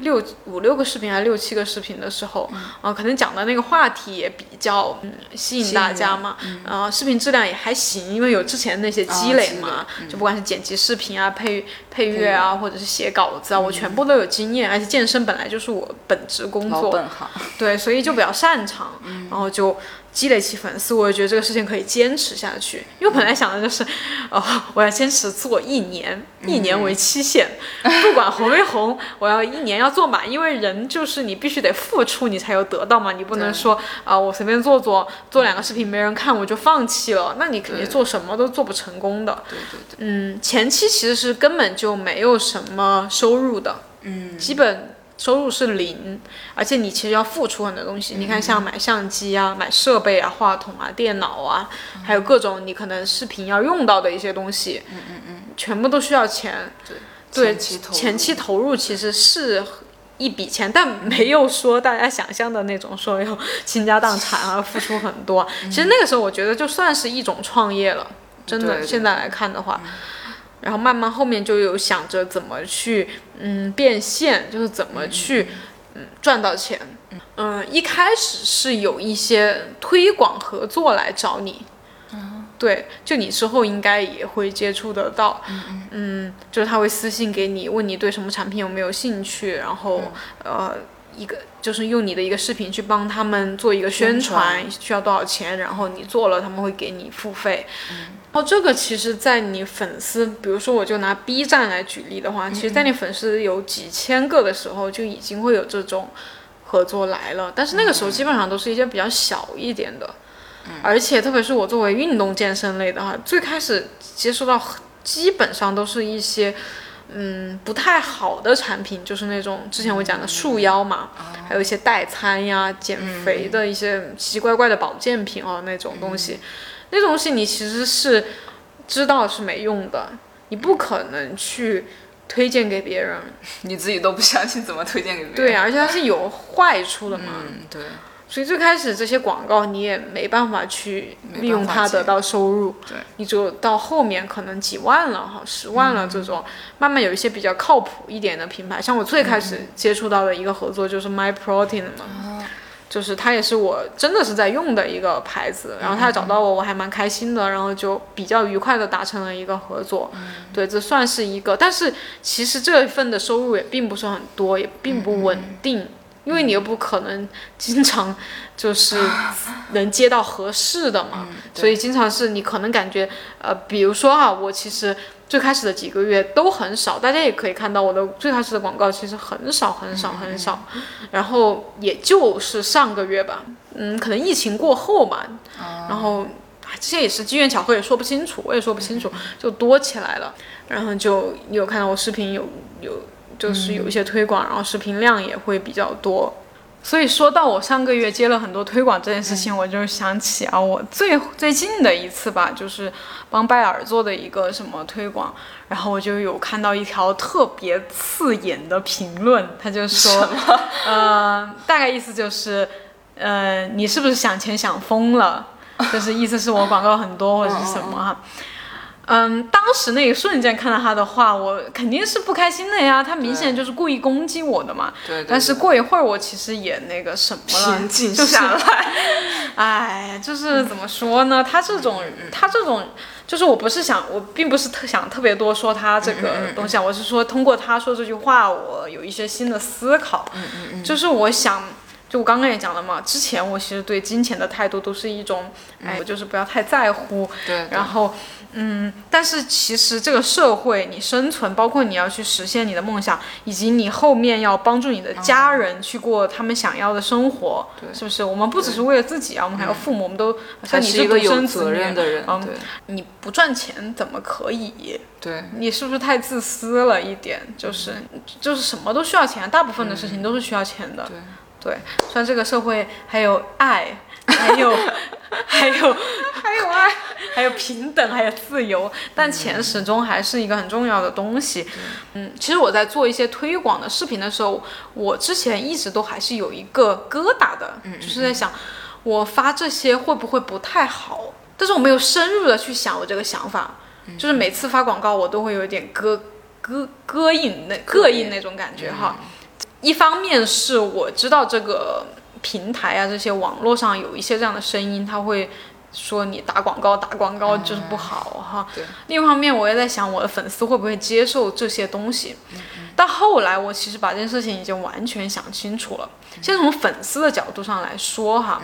六五六个视频还是六七个视频的时候，啊，可能讲的那个话题也比较吸引大家嘛，啊，视频质量也还行，因为有之前那些积累嘛，就不管是剪辑视频啊、配配乐啊，或者是写稿子啊，我全部都有经验，而且健身本来就是我本职工作，本行，对，所以就比较擅长，然后就。积累起粉丝，我也觉得这个事情可以坚持下去。因为本来想的就是，哦，我要坚持做一年，一年为期限，不管红没红，我要一年要做满。因为人就是你必须得付出，你才有得到嘛。你不能说啊，我随便做做，做两个视频没人看我就放弃了，那你肯定做什么都做不成功的。对对对，嗯，前期其实是根本就没有什么收入的，嗯，基本。收入是零，而且你其实要付出很多东西。你看，像买相机啊、买设备啊、话筒啊、电脑啊，还有各种你可能视频要用到的一些东西，嗯嗯嗯，全部都需要钱。对，前期投入前期投入其实是一笔钱，但没有说大家想象的那种说要倾家荡产啊，付出很多。其实那个时候我觉得就算是一种创业了，真的。对对现在来看的话。然后慢慢后面就有想着怎么去，嗯，变现，就是怎么去，嗯，赚到钱。嗯，一开始是有一些推广合作来找你，对，就你之后应该也会接触得到，嗯，就是他会私信给你，问你对什么产品有没有兴趣，然后呃，一个就是用你的一个视频去帮他们做一个宣传，需要多少钱，然后你做了，他们会给你付费。然后这个其实，在你粉丝，比如说我就拿 B 站来举例的话，其实，在你粉丝有几千个的时候，就已经会有这种合作来了。但是那个时候基本上都是一些比较小一点的，而且特别是我作为运动健身类的哈，最开始接触到基本上都是一些嗯不太好的产品，就是那种之前我讲的束腰嘛，还有一些代餐呀、减肥的一些奇奇怪怪的保健品啊那种东西。那东西你其实是知道是没用的，你不可能去推荐给别人。你自己都不相信，怎么推荐给别人？对，而且它是有坏处的嘛。嗯，对。所以最开始这些广告你也没办法去利用它得到收入。对。你只有到后面可能几万了哈，十万了这种，慢慢有一些比较靠谱一点的品牌，像我最开始接触到的一个合作就是 My Protein 嘛。就是它也是我真的是在用的一个牌子，然后他找到我，我还蛮开心的，然后就比较愉快的达成了一个合作。对，这算是一个，但是其实这份的收入也并不是很多，也并不稳定，因为你又不可能经常就是 能接到合适的嘛，所以经常是你可能感觉呃，比如说啊，我其实。最开始的几个月都很少，大家也可以看到我的最开始的广告其实很少很少很少，然后也就是上个月吧，嗯，可能疫情过后嘛，然后这些也是机缘巧合，也说不清楚，我也说不清楚，就多起来了，然后就有看到我视频有有就是有一些推广，然后视频量也会比较多。所以说到我上个月接了很多推广这件事情，我就想起啊，我最最近的一次吧，就是帮拜耳做的一个什么推广，然后我就有看到一条特别刺眼的评论，他就说，呃，大概意思就是，呃，你是不是想钱想疯了？就是意思是我广告很多或者是什么哈。嗯，当时那一瞬间看到他的话，我肯定是不开心的呀。他明显就是故意攻击我的嘛。对。但是过一会儿，我其实也那个什么了，平静下来。哎，就是怎么说呢？他这种，他这种，就是我不是想，我并不是特想特别多说他这个东西啊。我是说，通过他说这句话，我有一些新的思考。嗯嗯嗯。就是我想，就我刚刚也讲了嘛，之前我其实对金钱的态度都是一种，哎，我就是不要太在乎。对。然后。嗯，但是其实这个社会，你生存，包括你要去实现你的梦想，以及你后面要帮助你的家人去过他们想要的生活，是不是？我们不只是为了自己啊，我们还有父母，我们都像你是独生子女，嗯，你不赚钱怎么可以？对，你是不是太自私了一点？就是就是什么都需要钱，大部分的事情都是需要钱的。对，对，虽然这个社会还有爱。还有，还有，还有爱，还有平等，还有自由，但钱始终还是一个很重要的东西。嗯，其实我在做一些推广的视频的时候，我之前一直都还是有一个疙瘩的，就是在想，我发这些会不会不太好？但是我没有深入的去想我这个想法，就是每次发广告我都会有点膈膈膈应那膈应那种感觉哈。一方面是我知道这个。平台啊，这些网络上有一些这样的声音，他会说你打广告，打广告就是不好哈。另一方面，我也在想我的粉丝会不会接受这些东西。到后来我其实把这件事情已经完全想清楚了。先从粉丝的角度上来说哈，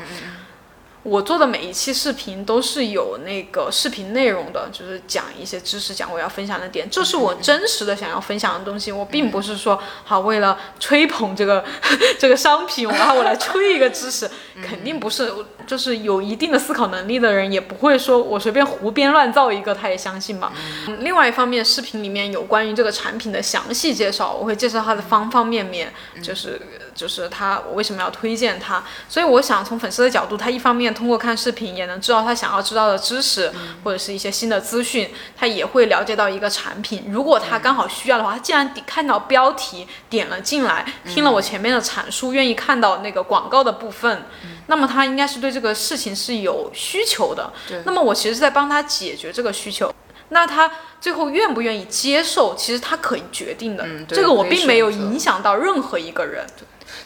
我做的每一期视频都是有那个视频内容的，就是讲一些知识，讲我要分享的点，这是我真实的想要分享的东西。我并不是说好为了吹捧这个 这个商品，然后我来吹一个知识，肯定不是。就是有一定的思考能力的人，也不会说我随便胡编乱造一个，他也相信吧。另外一方面，视频里面有关于这个产品的详细介绍，我会介绍它的方方面面，就是就是他我为什么要推荐他。所以我想从粉丝的角度，他一方面通过看视频也能知道他想要知道的知识，或者是一些新的资讯，他也会了解到一个产品。如果他刚好需要的话，他既然看到标题点了进来，听了我前面的阐述，愿意看到那个广告的部分，那么他应该是对这个事情是有需求的。那么我其实是在帮他解决这个需求。那他最后愿不愿意接受，其实他可以决定的。这个我并没有影响到任何一个人。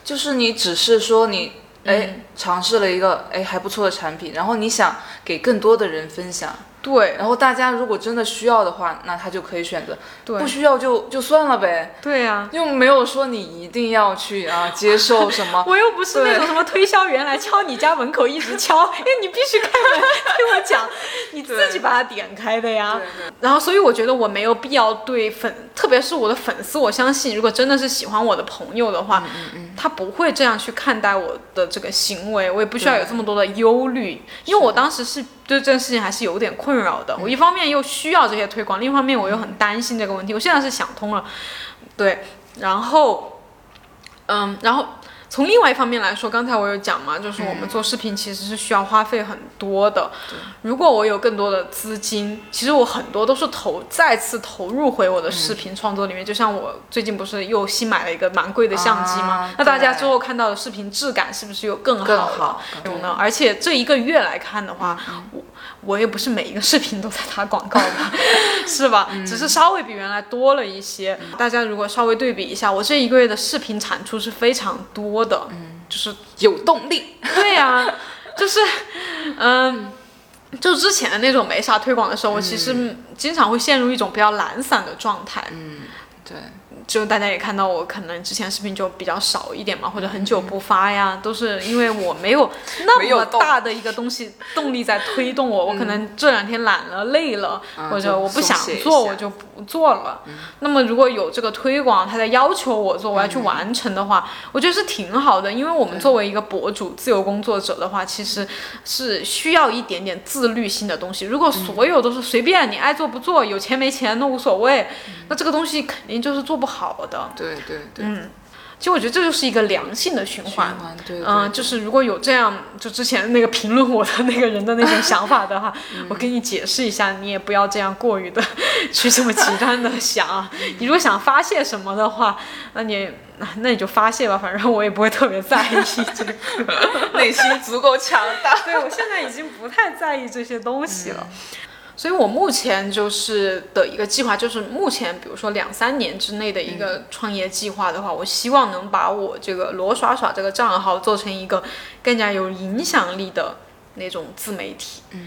就是你只是说你。哎，尝试了一个哎还不错的产品，然后你想给更多的人分享，对，然后大家如果真的需要的话，那他就可以选择，对，不需要就就算了呗，对呀，又没有说你一定要去啊接受什么，我又不是那种什么推销员来敲你家门口一直敲，哎，你必须开门听我讲，你自己把它点开的呀，然后所以我觉得我没有必要对粉，特别是我的粉丝，我相信如果真的是喜欢我的朋友的话，他不会这样去看待我的这。这个行为，我也不需要有这么多的忧虑，因为我当时是对这件事情还是有点困扰的。我一方面又需要这些推广，另一方面我又很担心这个问题。我现在是想通了，对，然后，嗯，然后。从另外一方面来说，刚才我有讲嘛，就是我们做视频其实是需要花费很多的。如果我有更多的资金，其实我很多都是投再次投入回我的视频创作里面。就像我最近不是又新买了一个蛮贵的相机吗？那大家之后看到的视频质感是不是又更好有呢？而且这一个月来看的话，我。我也不是每一个视频都在打广告 吧，是吧？只是稍微比原来多了一些。大家如果稍微对比一下，我这一个月的视频产出是非常多的，嗯，就是有动力。对呀，就是，嗯，就之前的那种没啥推广的时候，我其实经常会陷入一种比较懒散的状态。嗯，对。就大家也看到我可能之前视频就比较少一点嘛，或者很久不发呀，都是因为我没有 那么大的一个东西动力在推动我，我可能这两天懒了累了，或者我不想做我就不做了。那么如果有这个推广，他在要求我做，我要去完成的话，我觉得是挺好的，因为我们作为一个博主、自由工作者的话，其实是需要一点点自律性的东西。如果所有都是随便你爱做不做，有钱没钱都无所谓，那这个东西肯定就是做不好。的，对对对，嗯，其实我觉得这就是一个良性的循环，对，嗯，就是如果有这样，就之前那个评论我的那个人的那种想法的话，我给你解释一下，你也不要这样过于的去这么极端的想啊。你如果想发泄什么的话，那你那你就发泄吧，反正我也不会特别在意这个，内心足够强大。对我现在已经不太在意这些东西了。所以，我目前就是的一个计划，就是目前，比如说两三年之内的一个创业计划的话，我希望能把我这个罗耍耍这个账号做成一个更加有影响力的那种自媒体。嗯。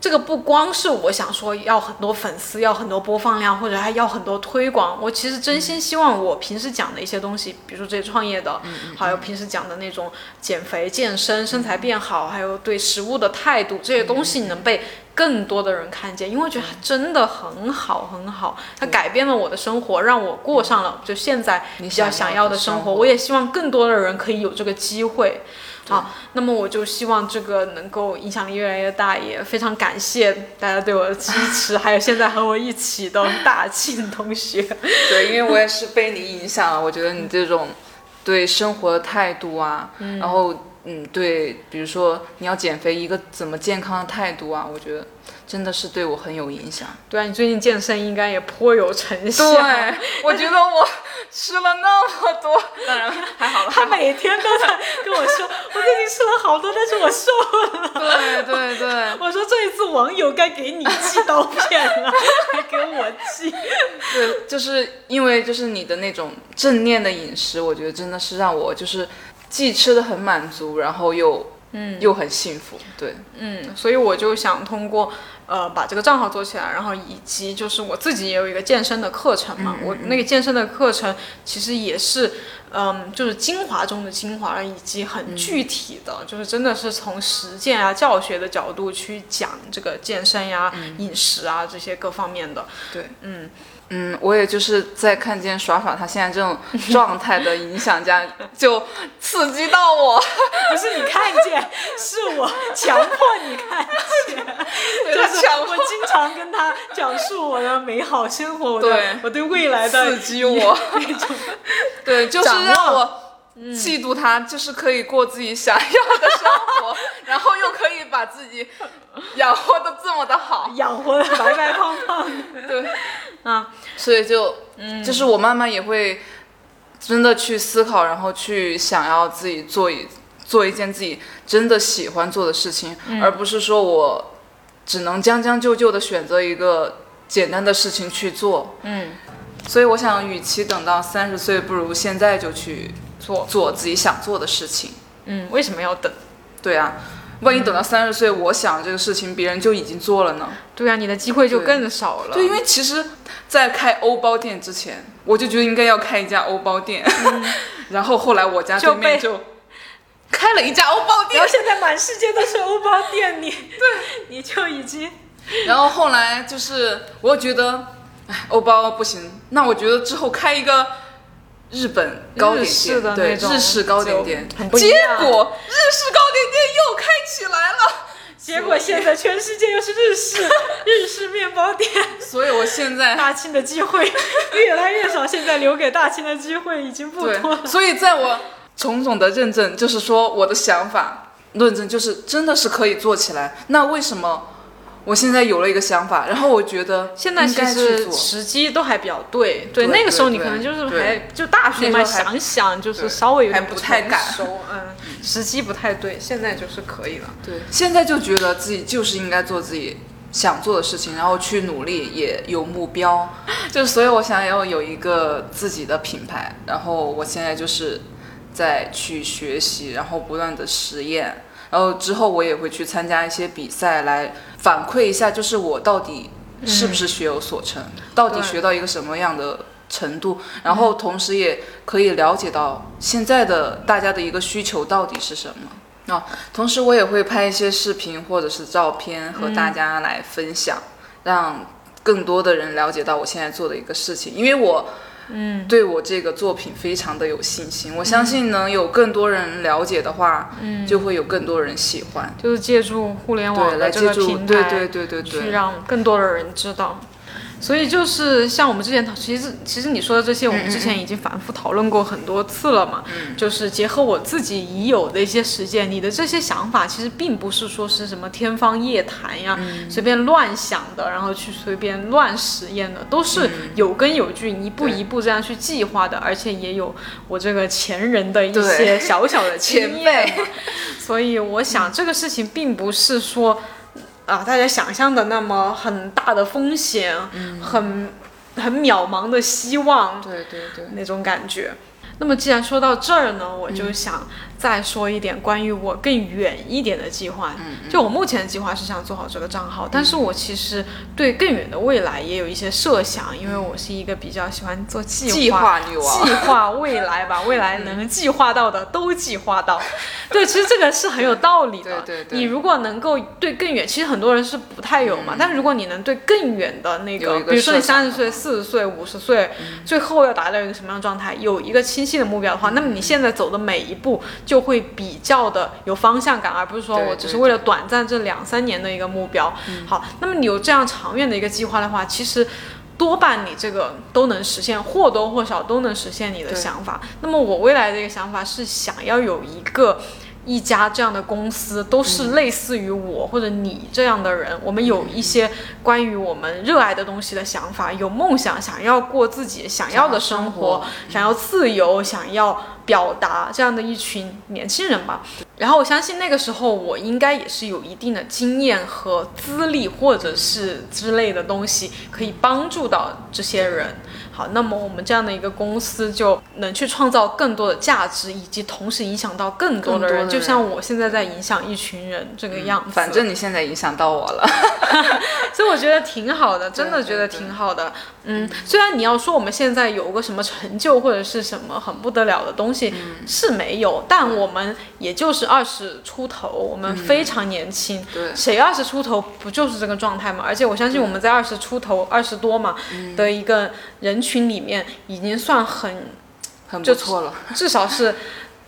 这个不光是我想说要很多粉丝，要很多播放量，或者还要很多推广。我其实真心希望我平时讲的一些东西，比如说这些创业的，还有平时讲的那种减肥、健身、身材变好，还有对食物的态度，这些东西能被更多的人看见，因为我觉得它真的很好很好，它改变了我的生活，让我过上了就现在比较想要的生活。我也希望更多的人可以有这个机会。好，那么我就希望这个能够影响力越来越大，也非常感谢大家对我的支持，还有现在和我一起的大庆同学。对，因为我也是被你影响了，我觉得你这种对生活的态度啊，然后嗯，对，比如说你要减肥一个怎么健康的态度啊，我觉得。真的是对我很有影响。对啊，你最近健身应该也颇有成效。对，我觉得我吃了那么多，当然还好了。他每天都在跟我说，我最近吃了好多，但是我瘦了。对对对，我说这一次网友该给你寄刀片了，还给我寄。对，就是因为就是你的那种正念的饮食，我觉得真的是让我就是既吃的很满足，然后又。嗯，又很幸福，对，嗯，所以我就想通过呃把这个账号做起来，然后以及就是我自己也有一个健身的课程嘛，我那个健身的课程其实也是嗯就是精华中的精华，以及很具体的，就是真的是从实践啊教学的角度去讲这个健身呀、饮食啊这些各方面的，对，嗯。嗯，我也就是在看见耍耍他现在这种 状态的影响下，就刺激到我。不是你看见，是我强迫你看见。就是我经常跟他讲述我的美好生活，我对我对未来的刺激我。对，就是让我嫉妒他，就是可以过自己想要的生活，然后又可以把自己养活的这么的好，养活的白白胖胖。的。对。啊，所以就，嗯，就是我慢慢也会真的去思考，然后去想要自己做一做一件自己真的喜欢做的事情，而不是说我只能将将就就的选择一个简单的事情去做。嗯，所以我想，与其等到三十岁，不如现在就去做做自己想做的事情。嗯，为什么要等？对啊。万一等到三十岁，我想这个事情，别人就已经做了呢？对啊，你的机会就更少了。对，因为其实，在开欧包店之前，我就觉得应该要开一家欧包店。然后后来我家对面就开了一家欧包店，然后现在满世界都是欧包店，你对，你就已经。然后后来就是，我觉得，哎，欧包不行，那我觉得之后开一个。日本糕点店，对日式糕点店，结果日式糕点店又开起来了。结果现在全世界又是日式 日式面包店，所以我现在大庆的机会 越来越少。现在留给大庆的机会已经不多了。所以在我种种的认证，就是说我的想法论证，就是真的是可以做起来。那为什么？我现在有了一个想法，然后我觉得现在其实时机都还比较对，对那个时候你可能就是还就大学嘛，想想就是稍微有点不太敢，嗯，时机不太对，现在就是可以了。对，现在就觉得自己就是应该做自己想做的事情，然后去努力，也有目标，就所以我想要有一个自己的品牌，然后我现在就是在去学习，然后不断的实验。然后之后我也会去参加一些比赛，来反馈一下，就是我到底是不是学有所成，到底学到一个什么样的程度。然后同时也可以了解到现在的大家的一个需求到底是什么。啊，同时我也会拍一些视频或者是照片和大家来分享，让更多的人了解到我现在做的一个事情，因为我。嗯，对我这个作品非常的有信心，我相信能有更多人了解的话，嗯，就会有更多人喜欢，就是借助互联网的这个平台，对对对对对，去让更多的人知道。所以就是像我们之前讨，其实其实你说的这些，我们之前已经反复讨论过很多次了嘛。嗯。就是结合我自己已有的一些实践，你的这些想法其实并不是说是什么天方夜谭呀，随便乱想的，然后去随便乱实验的，都是有根有据，一步一步这样去计划的，而且也有我这个前人的一些小小的经验。所以我想这个事情并不是说。啊，大家想象的那么很大的风险，很很渺茫的希望，对对对，那种感觉。那么既然说到这儿呢，我就想。再说一点关于我更远一点的计划，嗯就我目前的计划是想做好这个账号，但是我其实对更远的未来也有一些设想，因为我是一个比较喜欢做计划女王，计划未来吧，未来能计划到的都计划到。对，其实这个是很有道理的。对对对。你如果能够对更远，其实很多人是不太有嘛，但是如果你能对更远的那个，比如说你三十岁、四十岁、五十岁，最后要达到一个什么样的状态，有一个清晰的目标的话，那么你现在走的每一步。就会比较的有方向感，而不是说我只是为了短暂这两三年的一个目标。好，那么你有这样长远的一个计划的话，其实多半你这个都能实现，或多或少都能实现你的想法。那么我未来的一个想法是想要有一个。一家这样的公司都是类似于我或者你这样的人，我们有一些关于我们热爱的东西的想法，有梦想，想要过自己想要的生活，想要自由，想要表达这样的一群年轻人吧。然后我相信那个时候我应该也是有一定的经验和资历或者是之类的东西，可以帮助到这些人。好，那么我们这样的一个公司就能去创造更多的价值，以及同时影响到更多的人。就就像我现在在影响一群人这个样子。反正你现在影响到我了，所以我觉得挺好的，真的觉得挺好的。嗯，虽然你要说我们现在有个什么成就或者是什么很不得了的东西、嗯是没有，但我们也就是二十出头，我们非常年轻。嗯对谁二十出头不就是这个状态嘛？而且我相信我们在二十出头、二十多嘛嗯的一个人群里面，已经算很很就不错了。至少是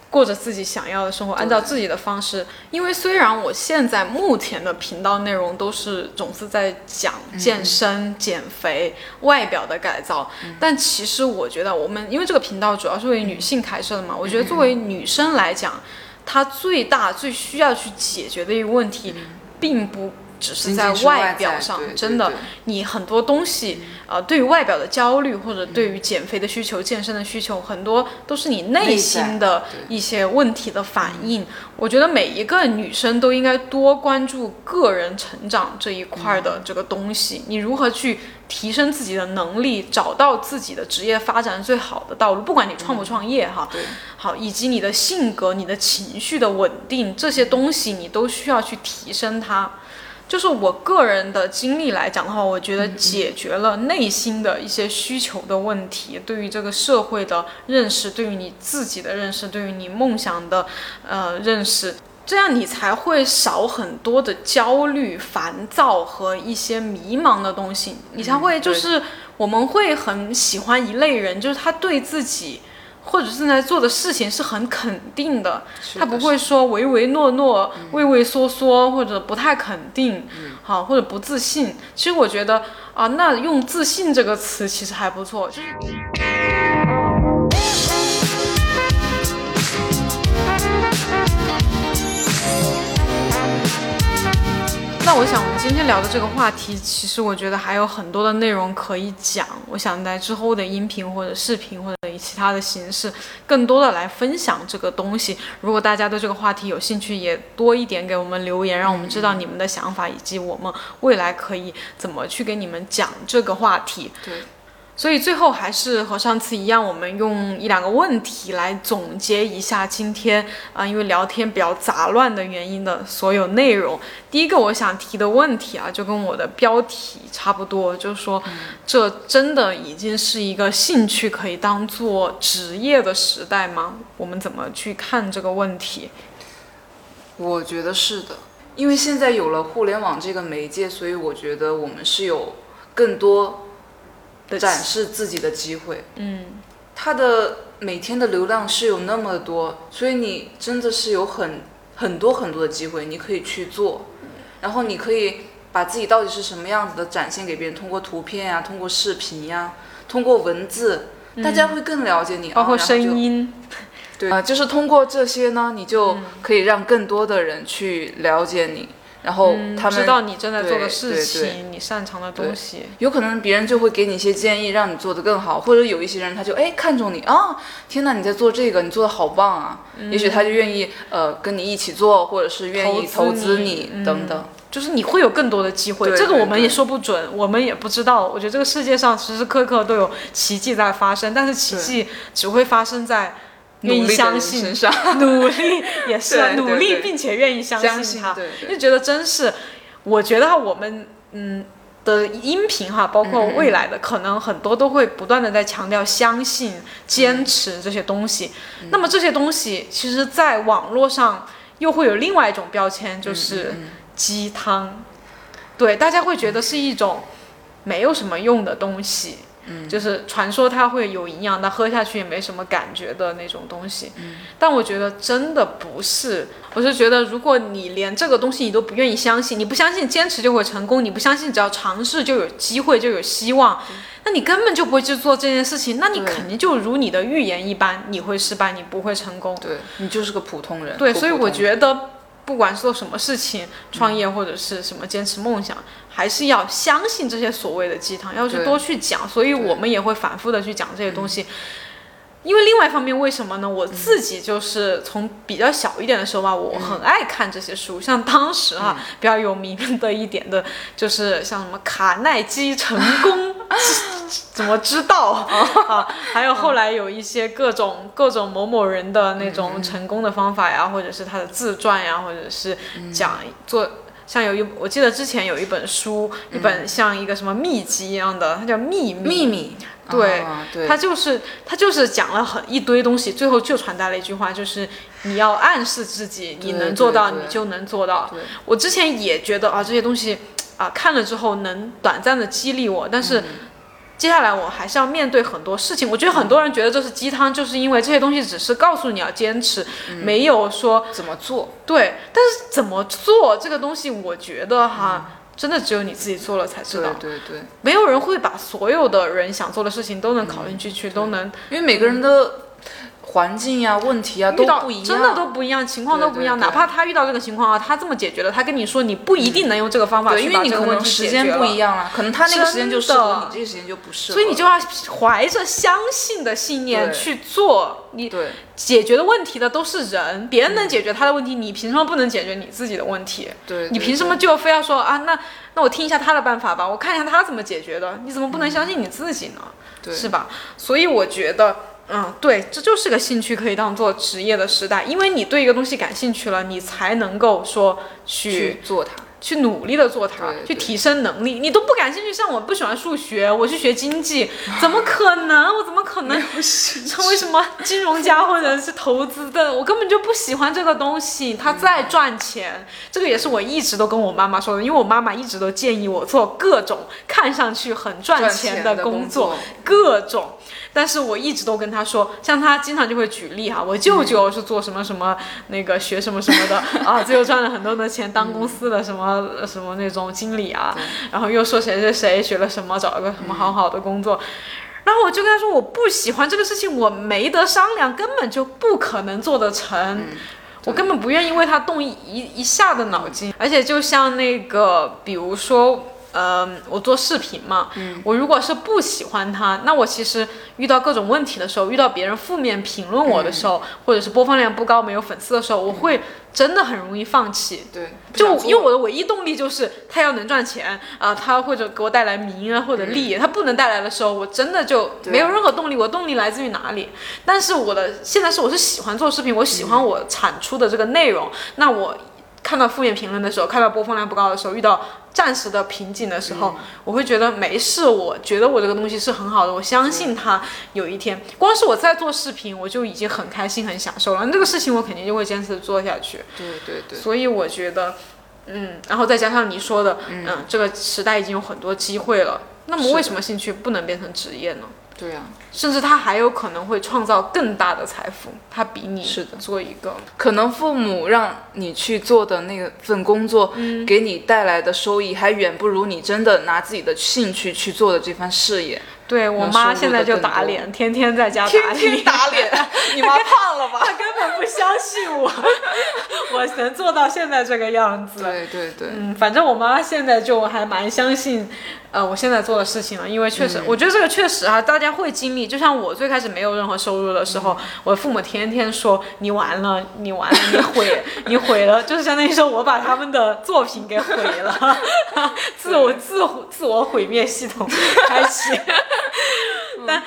过着自己想要的生活，按照自己的方式。因为虽然我现在目前的频道内容都是总是在讲健身、减肥、外表的改造，但其实我觉得我们因为这个频道主要是为女性开设的嘛，我觉得作为女生来讲，她最大最需要去解决的一个问题，并不。只是在外外表上，真的对，你很多东西，呃，对于外表的焦虑，或者对于减肥的需求、健身的需求，很多都是你内心的一些问题的反应。我觉得每一个女生都应该多关注个人成长这一块儿的这个东西，你如何去提升自己的能力，找到自己的职业发展最好的道路，不管你创不创业哈，好，以及你的性格、你的情绪的稳定这些东西，你都需要去提升它。就是我个人的经历来讲的话，我觉得解决了内心的一些需求的问题，对于这个社会的认识，对于你自己的认识，对于你梦想的呃认识，这样你才会少很多的焦虑、烦躁和一些迷茫的东西，你才会就是我们会很喜欢一类人，就是他对自己。或者正在做的事情是很肯定的，他不会说唯唯诺诺、畏畏缩缩或者不太肯定，好或者不自信。其实我觉得啊，那用自信这个词其实还不错，就是。那我想，我们今天聊的这个话题，其实我觉得还有很多的内容可以讲。我想在之后的音频或者视频或者以其他的形式，更多的来分享这个东西。如果大家对这个话题有兴趣，也多一点给我们留言，让我们知道你们的想法，以及我们未来可以怎么去给你们讲这个话题。对。所以最后还是和上次一样，我们用一两个问题来总结一下今天啊、呃，因为聊天比较杂乱的原因的所有内容。第一个我想提的问题啊，就跟我的标题差不多，就是说，这真的已经是一个兴趣可以当做职业的时代吗？我们怎么去看这个问题？我觉得是的，因为现在有了互联网这个媒介，所以我觉得我们是有更多。展示自己的机会，嗯，它的每天的流量是有那么多，所以你真的是有很很多很多的机会，你可以去做，然后你可以把自己到底是什么样子的展现给别人，通过图片呀、啊，通过视频呀、啊，通过文字，大家会更了解你，嗯、包括声啊、音，对啊、呃，就是通过这些呢，你就可以让更多的人去了解你。然后他们、嗯、知道你正在做的事情，你擅长的东西，有可能别人就会给你一些建议，让你做得更好，或者有一些人他就哎看中你啊，天哪，你在做这个，你做的好棒啊，嗯、也许他就愿意呃跟你一起做，或者是愿意投资你等等、嗯，就是你会有更多的机会，这个我们也说不准，我们也不知道。我觉得这个世界上时时刻刻都有奇迹在发生，但是奇迹只会发生在。愿意相信，努力也是努力，并且愿意相信它，对对就觉得真是，我觉得我们嗯的音频哈，包括未来的，嗯可能很多都会不断的在强调相信、坚持这些东西。嗯、那么这些东西，其实在网络上又会有另外一种标签，嗯就是鸡汤。对，大家会觉得是一种没有什么用的东西。嗯、就是传说它会有营养，但喝下去也没什么感觉的那种东西。嗯、但我觉得真的不是，我是觉得如果你连这个东西你都不愿意相信，你不相信坚持就会成功，你不相信只要尝试就有机会就有希望，那你根本就不会去做这件事情，那你肯定就如你的预言一般，你会失败，你不会成功。对你就是个普通人。对，所以我觉得。得。不管是做什么事情，创业或者是什么坚持梦想，还是要相信这些所谓的鸡汤，要去多去讲。所以我们也会反复的去讲这些东西。因为另外一方面，为什么呢？我自己就是从比较小一点的时候吧，我很爱看这些书。像当时啊，比较有名的一点的，就是像什么卡耐基成功 怎么知道啊？还有后来有一些各种各种某某人的那种成功的方法呀，或者是他的自传呀，或者是讲做。像有一，我记得之前有一本书，一本像一个什么秘籍一样的，它叫秘密。秘密。对，对，它就是它就是讲了很一堆东西，最后就传达了一句话，就是你要暗示自己，你能做到，你就能做到。我之前也觉得啊，这些东西啊看了之后能短暂的激励我，但是。接下来我还是要面对很多事情。我觉得很多人觉得这是鸡汤，就是因为这些东西只是告诉你要坚持，没有说怎么做。对，但是怎么做这个东西，我觉得哈，真的只有你自己做了才知道。对对对，没有人会把所有的人想做的事情都能考虑进去，都能，因为每个人的。环境呀，问题啊，都不一样，真的都不一样，情况都不一样。哪怕他遇到这个情况啊，他这么解决了，他跟你说你不一定能用这个方法去把这个问题解决了。时间不一样了，可能他那个时间就适合你，这个时间就不适合。所以你就要怀着相信的信念去做。你解决的问题的都是人，别人能解决他的问题，你凭什么不能解决你自己的问题？对，你凭什么就非要说啊？那那我听一下他的办法吧，我看一下他怎么解决的。你怎么不能相信你自己呢？对是吧？所以我觉得。嗯，对，这就是个兴趣可以当做职业的时代，因为你对一个东西感兴趣了，你才能够说去做它，去努力的做它，去提升能力。你都不感兴趣，像我不喜欢数学，我去学经济，怎么可能？我怎么可能成为什么金融家或者是投资的？我根本就不喜欢这个东西。它再赚钱，这个也是我一直都跟我妈妈说的，因为我妈妈一直都建议我做各种看上去很赚钱的工作，各种。但是我一直都跟他说，像他经常就会举例哈，我舅舅是做什么什么那个学什么什么的 啊，最后赚了很多的钱，当公司的什么什么那种经理啊，然后又说谁谁谁学了什么，找了个什么好好的工作，然后我就跟他说，我不喜欢这个事情，我没得商量，根本就不可能做得成，我根本不愿意为他动一一下的脑筋，而且就像那个，比如说。嗯，我做视频嘛，嗯我如果是不喜欢它，那我其实遇到各种问题的时候，遇到别人负面评论我的时候，或者是播放量不高、没有粉丝的时候，我会真的很容易放弃。对，就因为我的唯一动力就是它要能赚钱啊，它或者给我带来名啊或者利益，它不能带来的时候，我真的就没有任何动力。我动力来自于哪里？但是我的现在是我是喜欢做视频，我喜欢我产出的这个内容，那我。看到负面评论的时候，看到播放量不高的时候，遇到暂时的瓶颈的时候，我会觉得没事。我觉得我这个东西是很好的，我相信它有一天，光是我在做视频，我就已经很开心、很享受了。这个事情我肯定就会坚持做下去。对对对。所以我觉得，嗯，然后再加上你说的，嗯，这个时代已经有很多机会了，那么为什么兴趣不能变成职业呢？对呀，甚至他还有可能会创造更大的财富，他比你是的做一个，可能父母让你去做的那份工作，给你带来的收益还远不如你真的拿自己的兴趣去做的这番事业。对我妈现在就打脸，天天在家打脸，打脸。你妈胖了吧？她根本不相信我，我能做到现在这个样子。对对对，嗯，反正我妈现在就还蛮相信，呃，我现在做的事情了，因为确实，我觉得这个确实啊，大家会经历。就像我最开始没有任何收入的时候，我父母天天说你完了，你完了，你毁，你毁了，就是相当于说我把他们的作品给毁了，自我自自我毁灭系统开启。但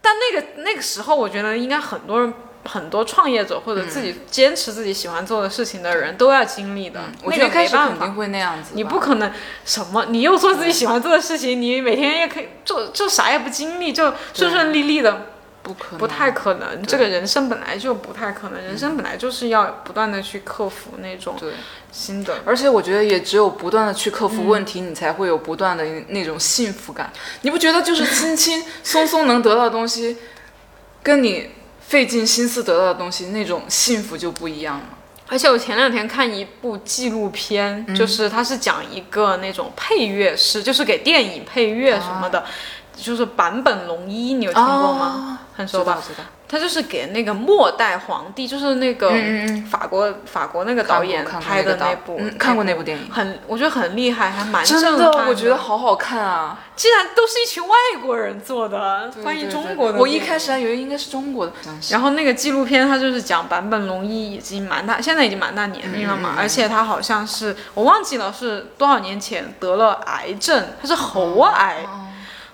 但那个那个时候，我觉得应该很多人，很多创业者或者自己坚持自己喜欢做的事情的人都要经历的。我觉得没办法，会那样子。你不可能什么，你又做自己喜欢做的事情，你每天也可以做，就啥也不经历，就顺顺利利的。不可能，不太可能。这个人生本来就不太可能，人生本来就是要不断的去克服那种新的。而且我觉得也只有不断的去克服问题，你才会有不断的那种幸福感。你不觉得就是轻轻松松能得到的东西，跟你费尽心思得到的东西那种幸福就不一样了？而且我前两天看一部纪录片，就是它是讲一个那种配乐师，就是给电影配乐什么的。就是坂本龙一，你有听过吗？很熟吧？知道。他就是给那个末代皇帝，就是那个法国法国那个导演拍的那部，看过那部电影，很我觉得很厉害，还蛮真的，我觉得好好看啊！既然都是一群外国人做的，翻译中国的，我一开始还以为应该是中国的。然后那个纪录片，它就是讲坂本龙一已经蛮大，现在已经蛮大年龄了嘛，而且他好像是我忘记了是多少年前得了癌症，他是喉癌。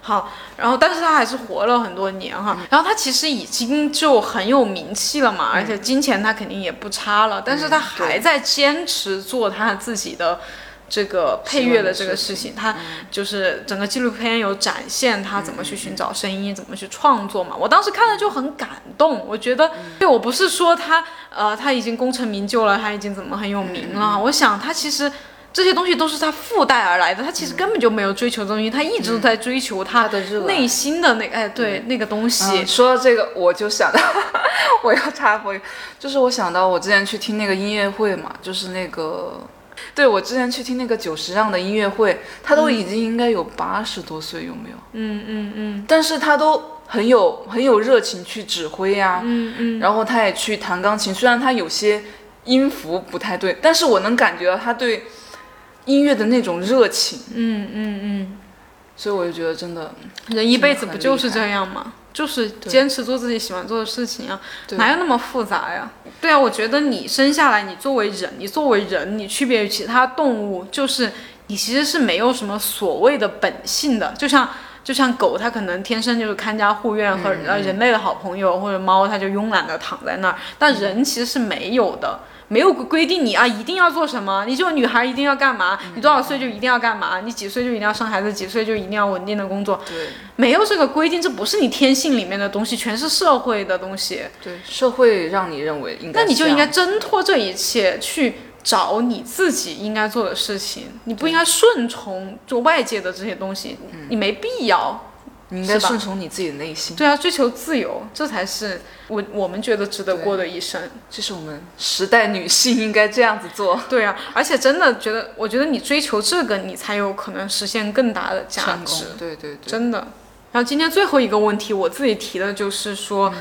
好，然后但是他还是活了很多年哈，然后他其实已经就很有名气了嘛，而且金钱他肯定也不差了，但是他还在坚持做他自己的。这个配乐的这个事情，他就是整个纪录片有展现他怎么去寻找声音，怎么去创作嘛。我当时看了就很感动，我觉得，对我不是说他，呃，他已经功成名就了，他已经怎么很有名了。我想他其实这些东西都是他附带而来的，他其实根本就没有追求东西，他一直都在追求他的内心的那，哎，对，那个东西。说到这个，我就想到，我要插播，就是我想到我之前去听那个音乐会嘛，就是那个。对，我之前去听那个久石让的音乐会，他都已经应该有八十多岁，有没有？嗯嗯嗯。但是他都很有很有热情去指挥呀，嗯嗯。然后他也去弹钢琴，虽然他有些音符不太对，但是我能感觉到他对音乐的那种热情。嗯嗯嗯。所以我就觉得真的，人一辈子不就是这样吗？就是坚持做自己喜欢做的事情啊，哪有那么复杂呀？对啊，我觉得你生下来，你作为人，你作为人，你区别于其他动物，就是你其实是没有什么所谓的本性的。就像就像狗，它可能天生就是看家护院和呃人类的好朋友，或者猫，它就慵懒的躺在那儿。但人其实是没有的。没有规定你啊，一定要做什么？你这个女孩一定要干嘛？你多少岁就一定要干嘛？你几岁就一定要生孩子？几岁就一定要稳定的工作？对，没有这个规定，这不是你天性里面的东西，全是社会的东西。对，社会让你认为应该。那你就应该挣脱这一切，去找你自己应该做的事情。你不应该顺从就外界的这些东西，你没必要。你应该顺从你自己的内心。对啊，追求自由，这才是我我们觉得值得过的一生。这是我们时代女性应该这样子做。对啊，而且真的觉得，我觉得你追求这个，你才有可能实现更大的价值。对对对，真的。然后今天最后一个问题，我自己提的就是说。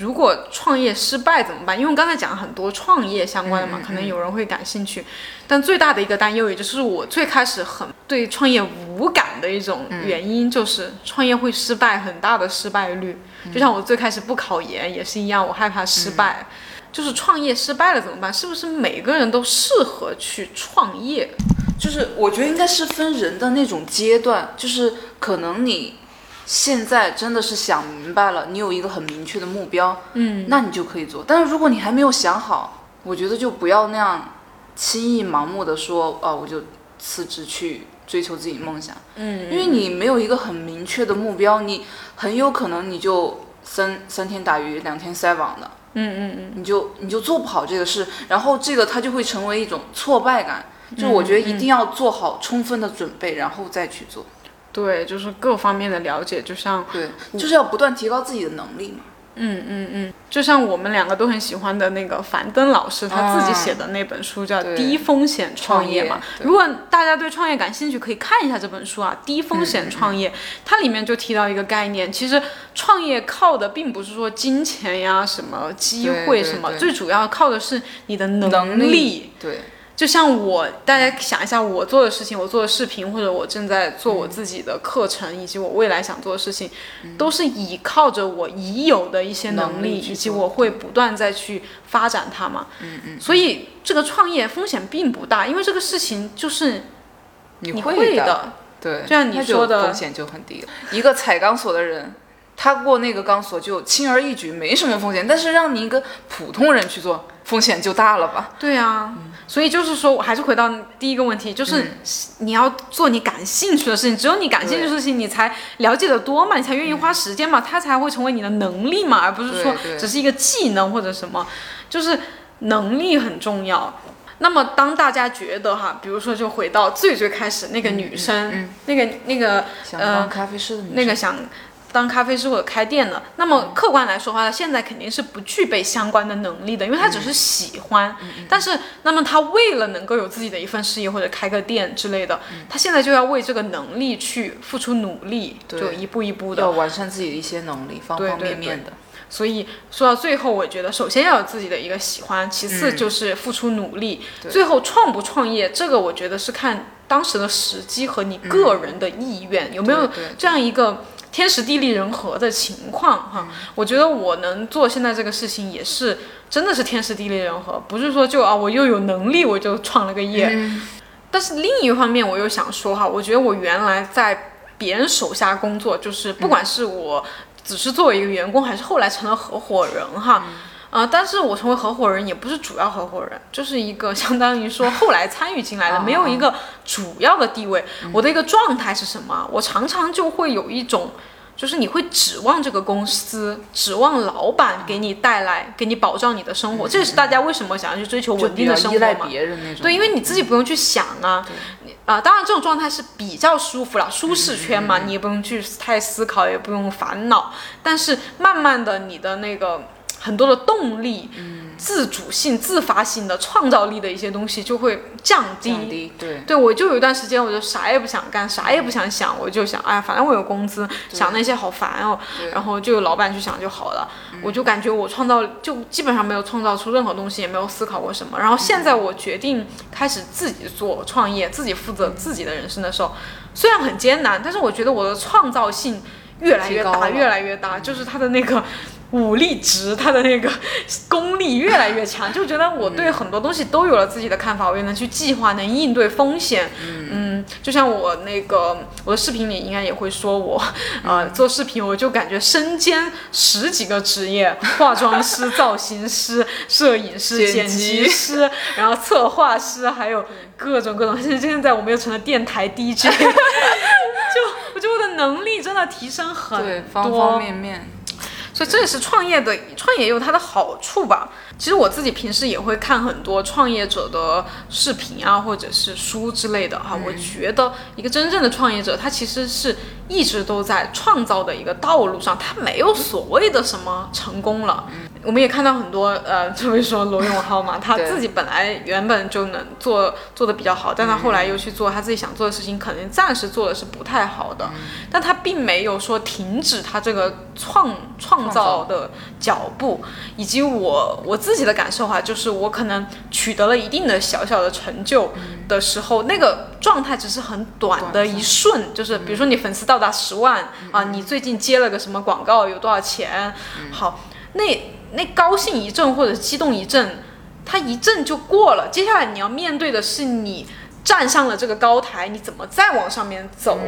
如果创业失败怎么办？因为我刚才讲了很多创业相关的嘛，可能有人会感兴趣。但最大的一个担忧，也就是我最开始很对创业无感的一种原因，就是创业会失败，很大的失败率。就像我最开始不考研也是一样，我害怕失败。就是创业失败了怎么办？是不是每个人都适合去创业？就是我觉得应该是分人的那种阶段，就是可能你。现在真的是想明白了，你有一个很明确的目标，嗯，那你就可以做。但是如果你还没有想好，我觉得就不要那样轻易盲目的说，哦，我就辞职去追求自己梦想，嗯，因为你没有一个很明确的目标，你很有可能你就三三天打鱼两天晒网的，嗯嗯嗯，你就你就做不好这个事，然后这个它就会成为一种挫败感。就我觉得一定要做好充分的准备，然后再去做。对，就是各方面的了解，就像对，就是要不断提高自己的能力嘛。嗯嗯嗯，就像我们两个都很喜欢的那个樊登老师他自己写的那本书叫《低风险创业》嘛。如果大家对创业感兴趣，可以看一下这本书啊，《低风险创业》。它里面就提到一个概念，其实创业靠的并不是说金钱呀、什么机会什么，最主要靠的是你的能力。对。就像我，大家想一下，我做的事情，我做的视频，或者我正在做我自己的课程，以及我未来想做的事情，都是依靠着我已有的一些能力，以及我会不断再去发展它嘛。嗯嗯。所以这个创业风险并不大，因为这个事情就是你会的。对。就像你说的，风险就很低。一个踩钢索的人。他过那个钢索就轻而易举，没什么风险。但是让你一个普通人去做，风险就大了吧？对啊，所以就是说，我还是回到第一个问题，就是你要做你感兴趣的事情。只有你感兴趣的事情，你才了解的多嘛，你才愿意花时间嘛，它才会成为你的能力嘛，而不是说只是一个技能或者什么。就是能力很重要。那么当大家觉得哈，比如说就回到最最开始那个女生，那个那个呃，咖啡师的女那个想。当咖啡师或者开店的，那么客观来说的话，他现在肯定是不具备相关的能力的，因为他只是喜欢。但是，那么他为了能够有自己的一份事业或者开个店之类的，他现在就要为这个能力去付出努力，就一步一步的要完善自己的一些能力，方方面面的。所以说到最后，我觉得首先要有自己的一个喜欢，其次就是付出努力，最后创不创业，这个我觉得是看当时的时机和你个人的意愿有没有这样一个。天时地利人和的情况哈，我觉得我能做现在这个事情也是真的是天时地利人和，不是说就啊我又有能力我就创了个业。但是另一方面我又想说哈，我觉得我原来在别人手下工作，就是不管是我只是作为一个员工，还是后来成了合伙人哈。呃，但是我成为合伙人也不是主要合伙人，就是一个相当于说后来参与进来的，没有一个主要的地位。我的一个状态是什么？我常常就会有一种。就是你会指望这个公司，指望老板给你带来，给你保障你的生活，这也是大家为什么想要去追求稳定的生活嘛？对，因为你自己不用去想啊，啊，当然这种状态是比较舒服了，舒适圈嘛，你也不用去太思考，也不用烦恼，但是慢慢的，你的那个很多的动力。自主性、自发性的创造力的一些东西就会降低。对，对我就有一段时间，我就啥也不想干，啥也不想想，我就想，哎，反正我有工资，想那些好烦哦。然后就有老板去想就好了。我就感觉我创造就基本上没有创造出任何东西，也没有思考过什么。然后现在我决定开始自己做创业，自己负责自己的人生的时候，虽然很艰难，但是我觉得我的创造性越来越大，越来越大，就是它的那个。武力值，他的那个 功力越来越强，就觉得我对很多东西都有了自己的看法，我也能去计划，能应对风险。嗯，就像我那个我的视频里应该也会说我，呃，做视频我就感觉身兼十几个职业：化妆师、造型师、摄影师、剪辑师，然后策划师，还有各种各种。现在现在我们又成了电台 DJ，就我觉得我的能力真的提升很多，对，方方面面。所以这也是创业的，创业也有它的好处吧。其实我自己平时也会看很多创业者的视频啊，或者是书之类的哈。我觉得一个真正的创业者，他其实是一直都在创造的一个道路上，他没有所谓的什么成功了。我们也看到很多，呃，特别说罗永浩嘛，他自己本来原本就能做做的比较好，但他后来又去做他自己想做的事情，可能暂时做的是不太好的，但他并没有说停止他这个创创造的脚步。以及我我自己的感受哈，就是我可能取得了一定的小小的成就的时候，那个状态只是很短的一瞬，就是比如说你粉丝到达十万啊，你最近接了个什么广告，有多少钱，好，那。那高兴一阵或者激动一阵，它一阵就过了。接下来你要面对的是你站上了这个高台，你怎么再往上面走？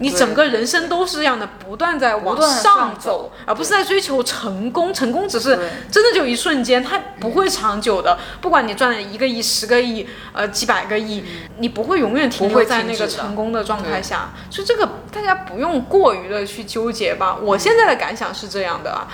你整个人生都是这样的，不断在往上走，而不是在追求成功。成功只是真的就一瞬间，它不会长久的。不管你赚了一个亿、十个亿、呃几百个亿，你不会永远停留在那个成功的状态下。所以这个大家不用过于的去纠结吧。我现在的感想是这样的啊。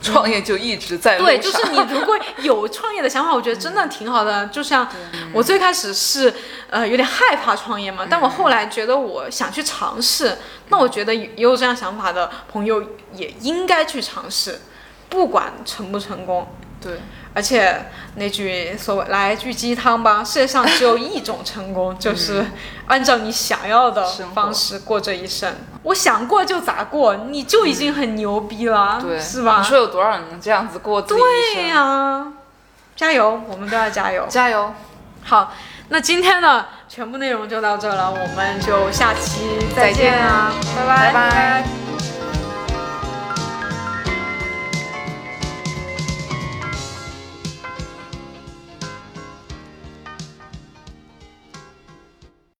创业就一直在对，就是你如果有创业的想法，我觉得真的挺好的。就像我最开始是呃有点害怕创业嘛，但我后来觉得我想去尝试。那我觉得也有这样想法的朋友也应该去尝试，不管成不成功。对。而且那句所谓来句鸡汤吧，世界上只有一种成功，就是按照你想要的方式过这一生。我想过就咋过，你就已经很牛逼了，是吧？你说有多少人能这样子过自己一生？对呀，加油，我们都要加油，加油。好，那今天的全部内容就到这了，我们就下期再见啊，拜拜拜拜。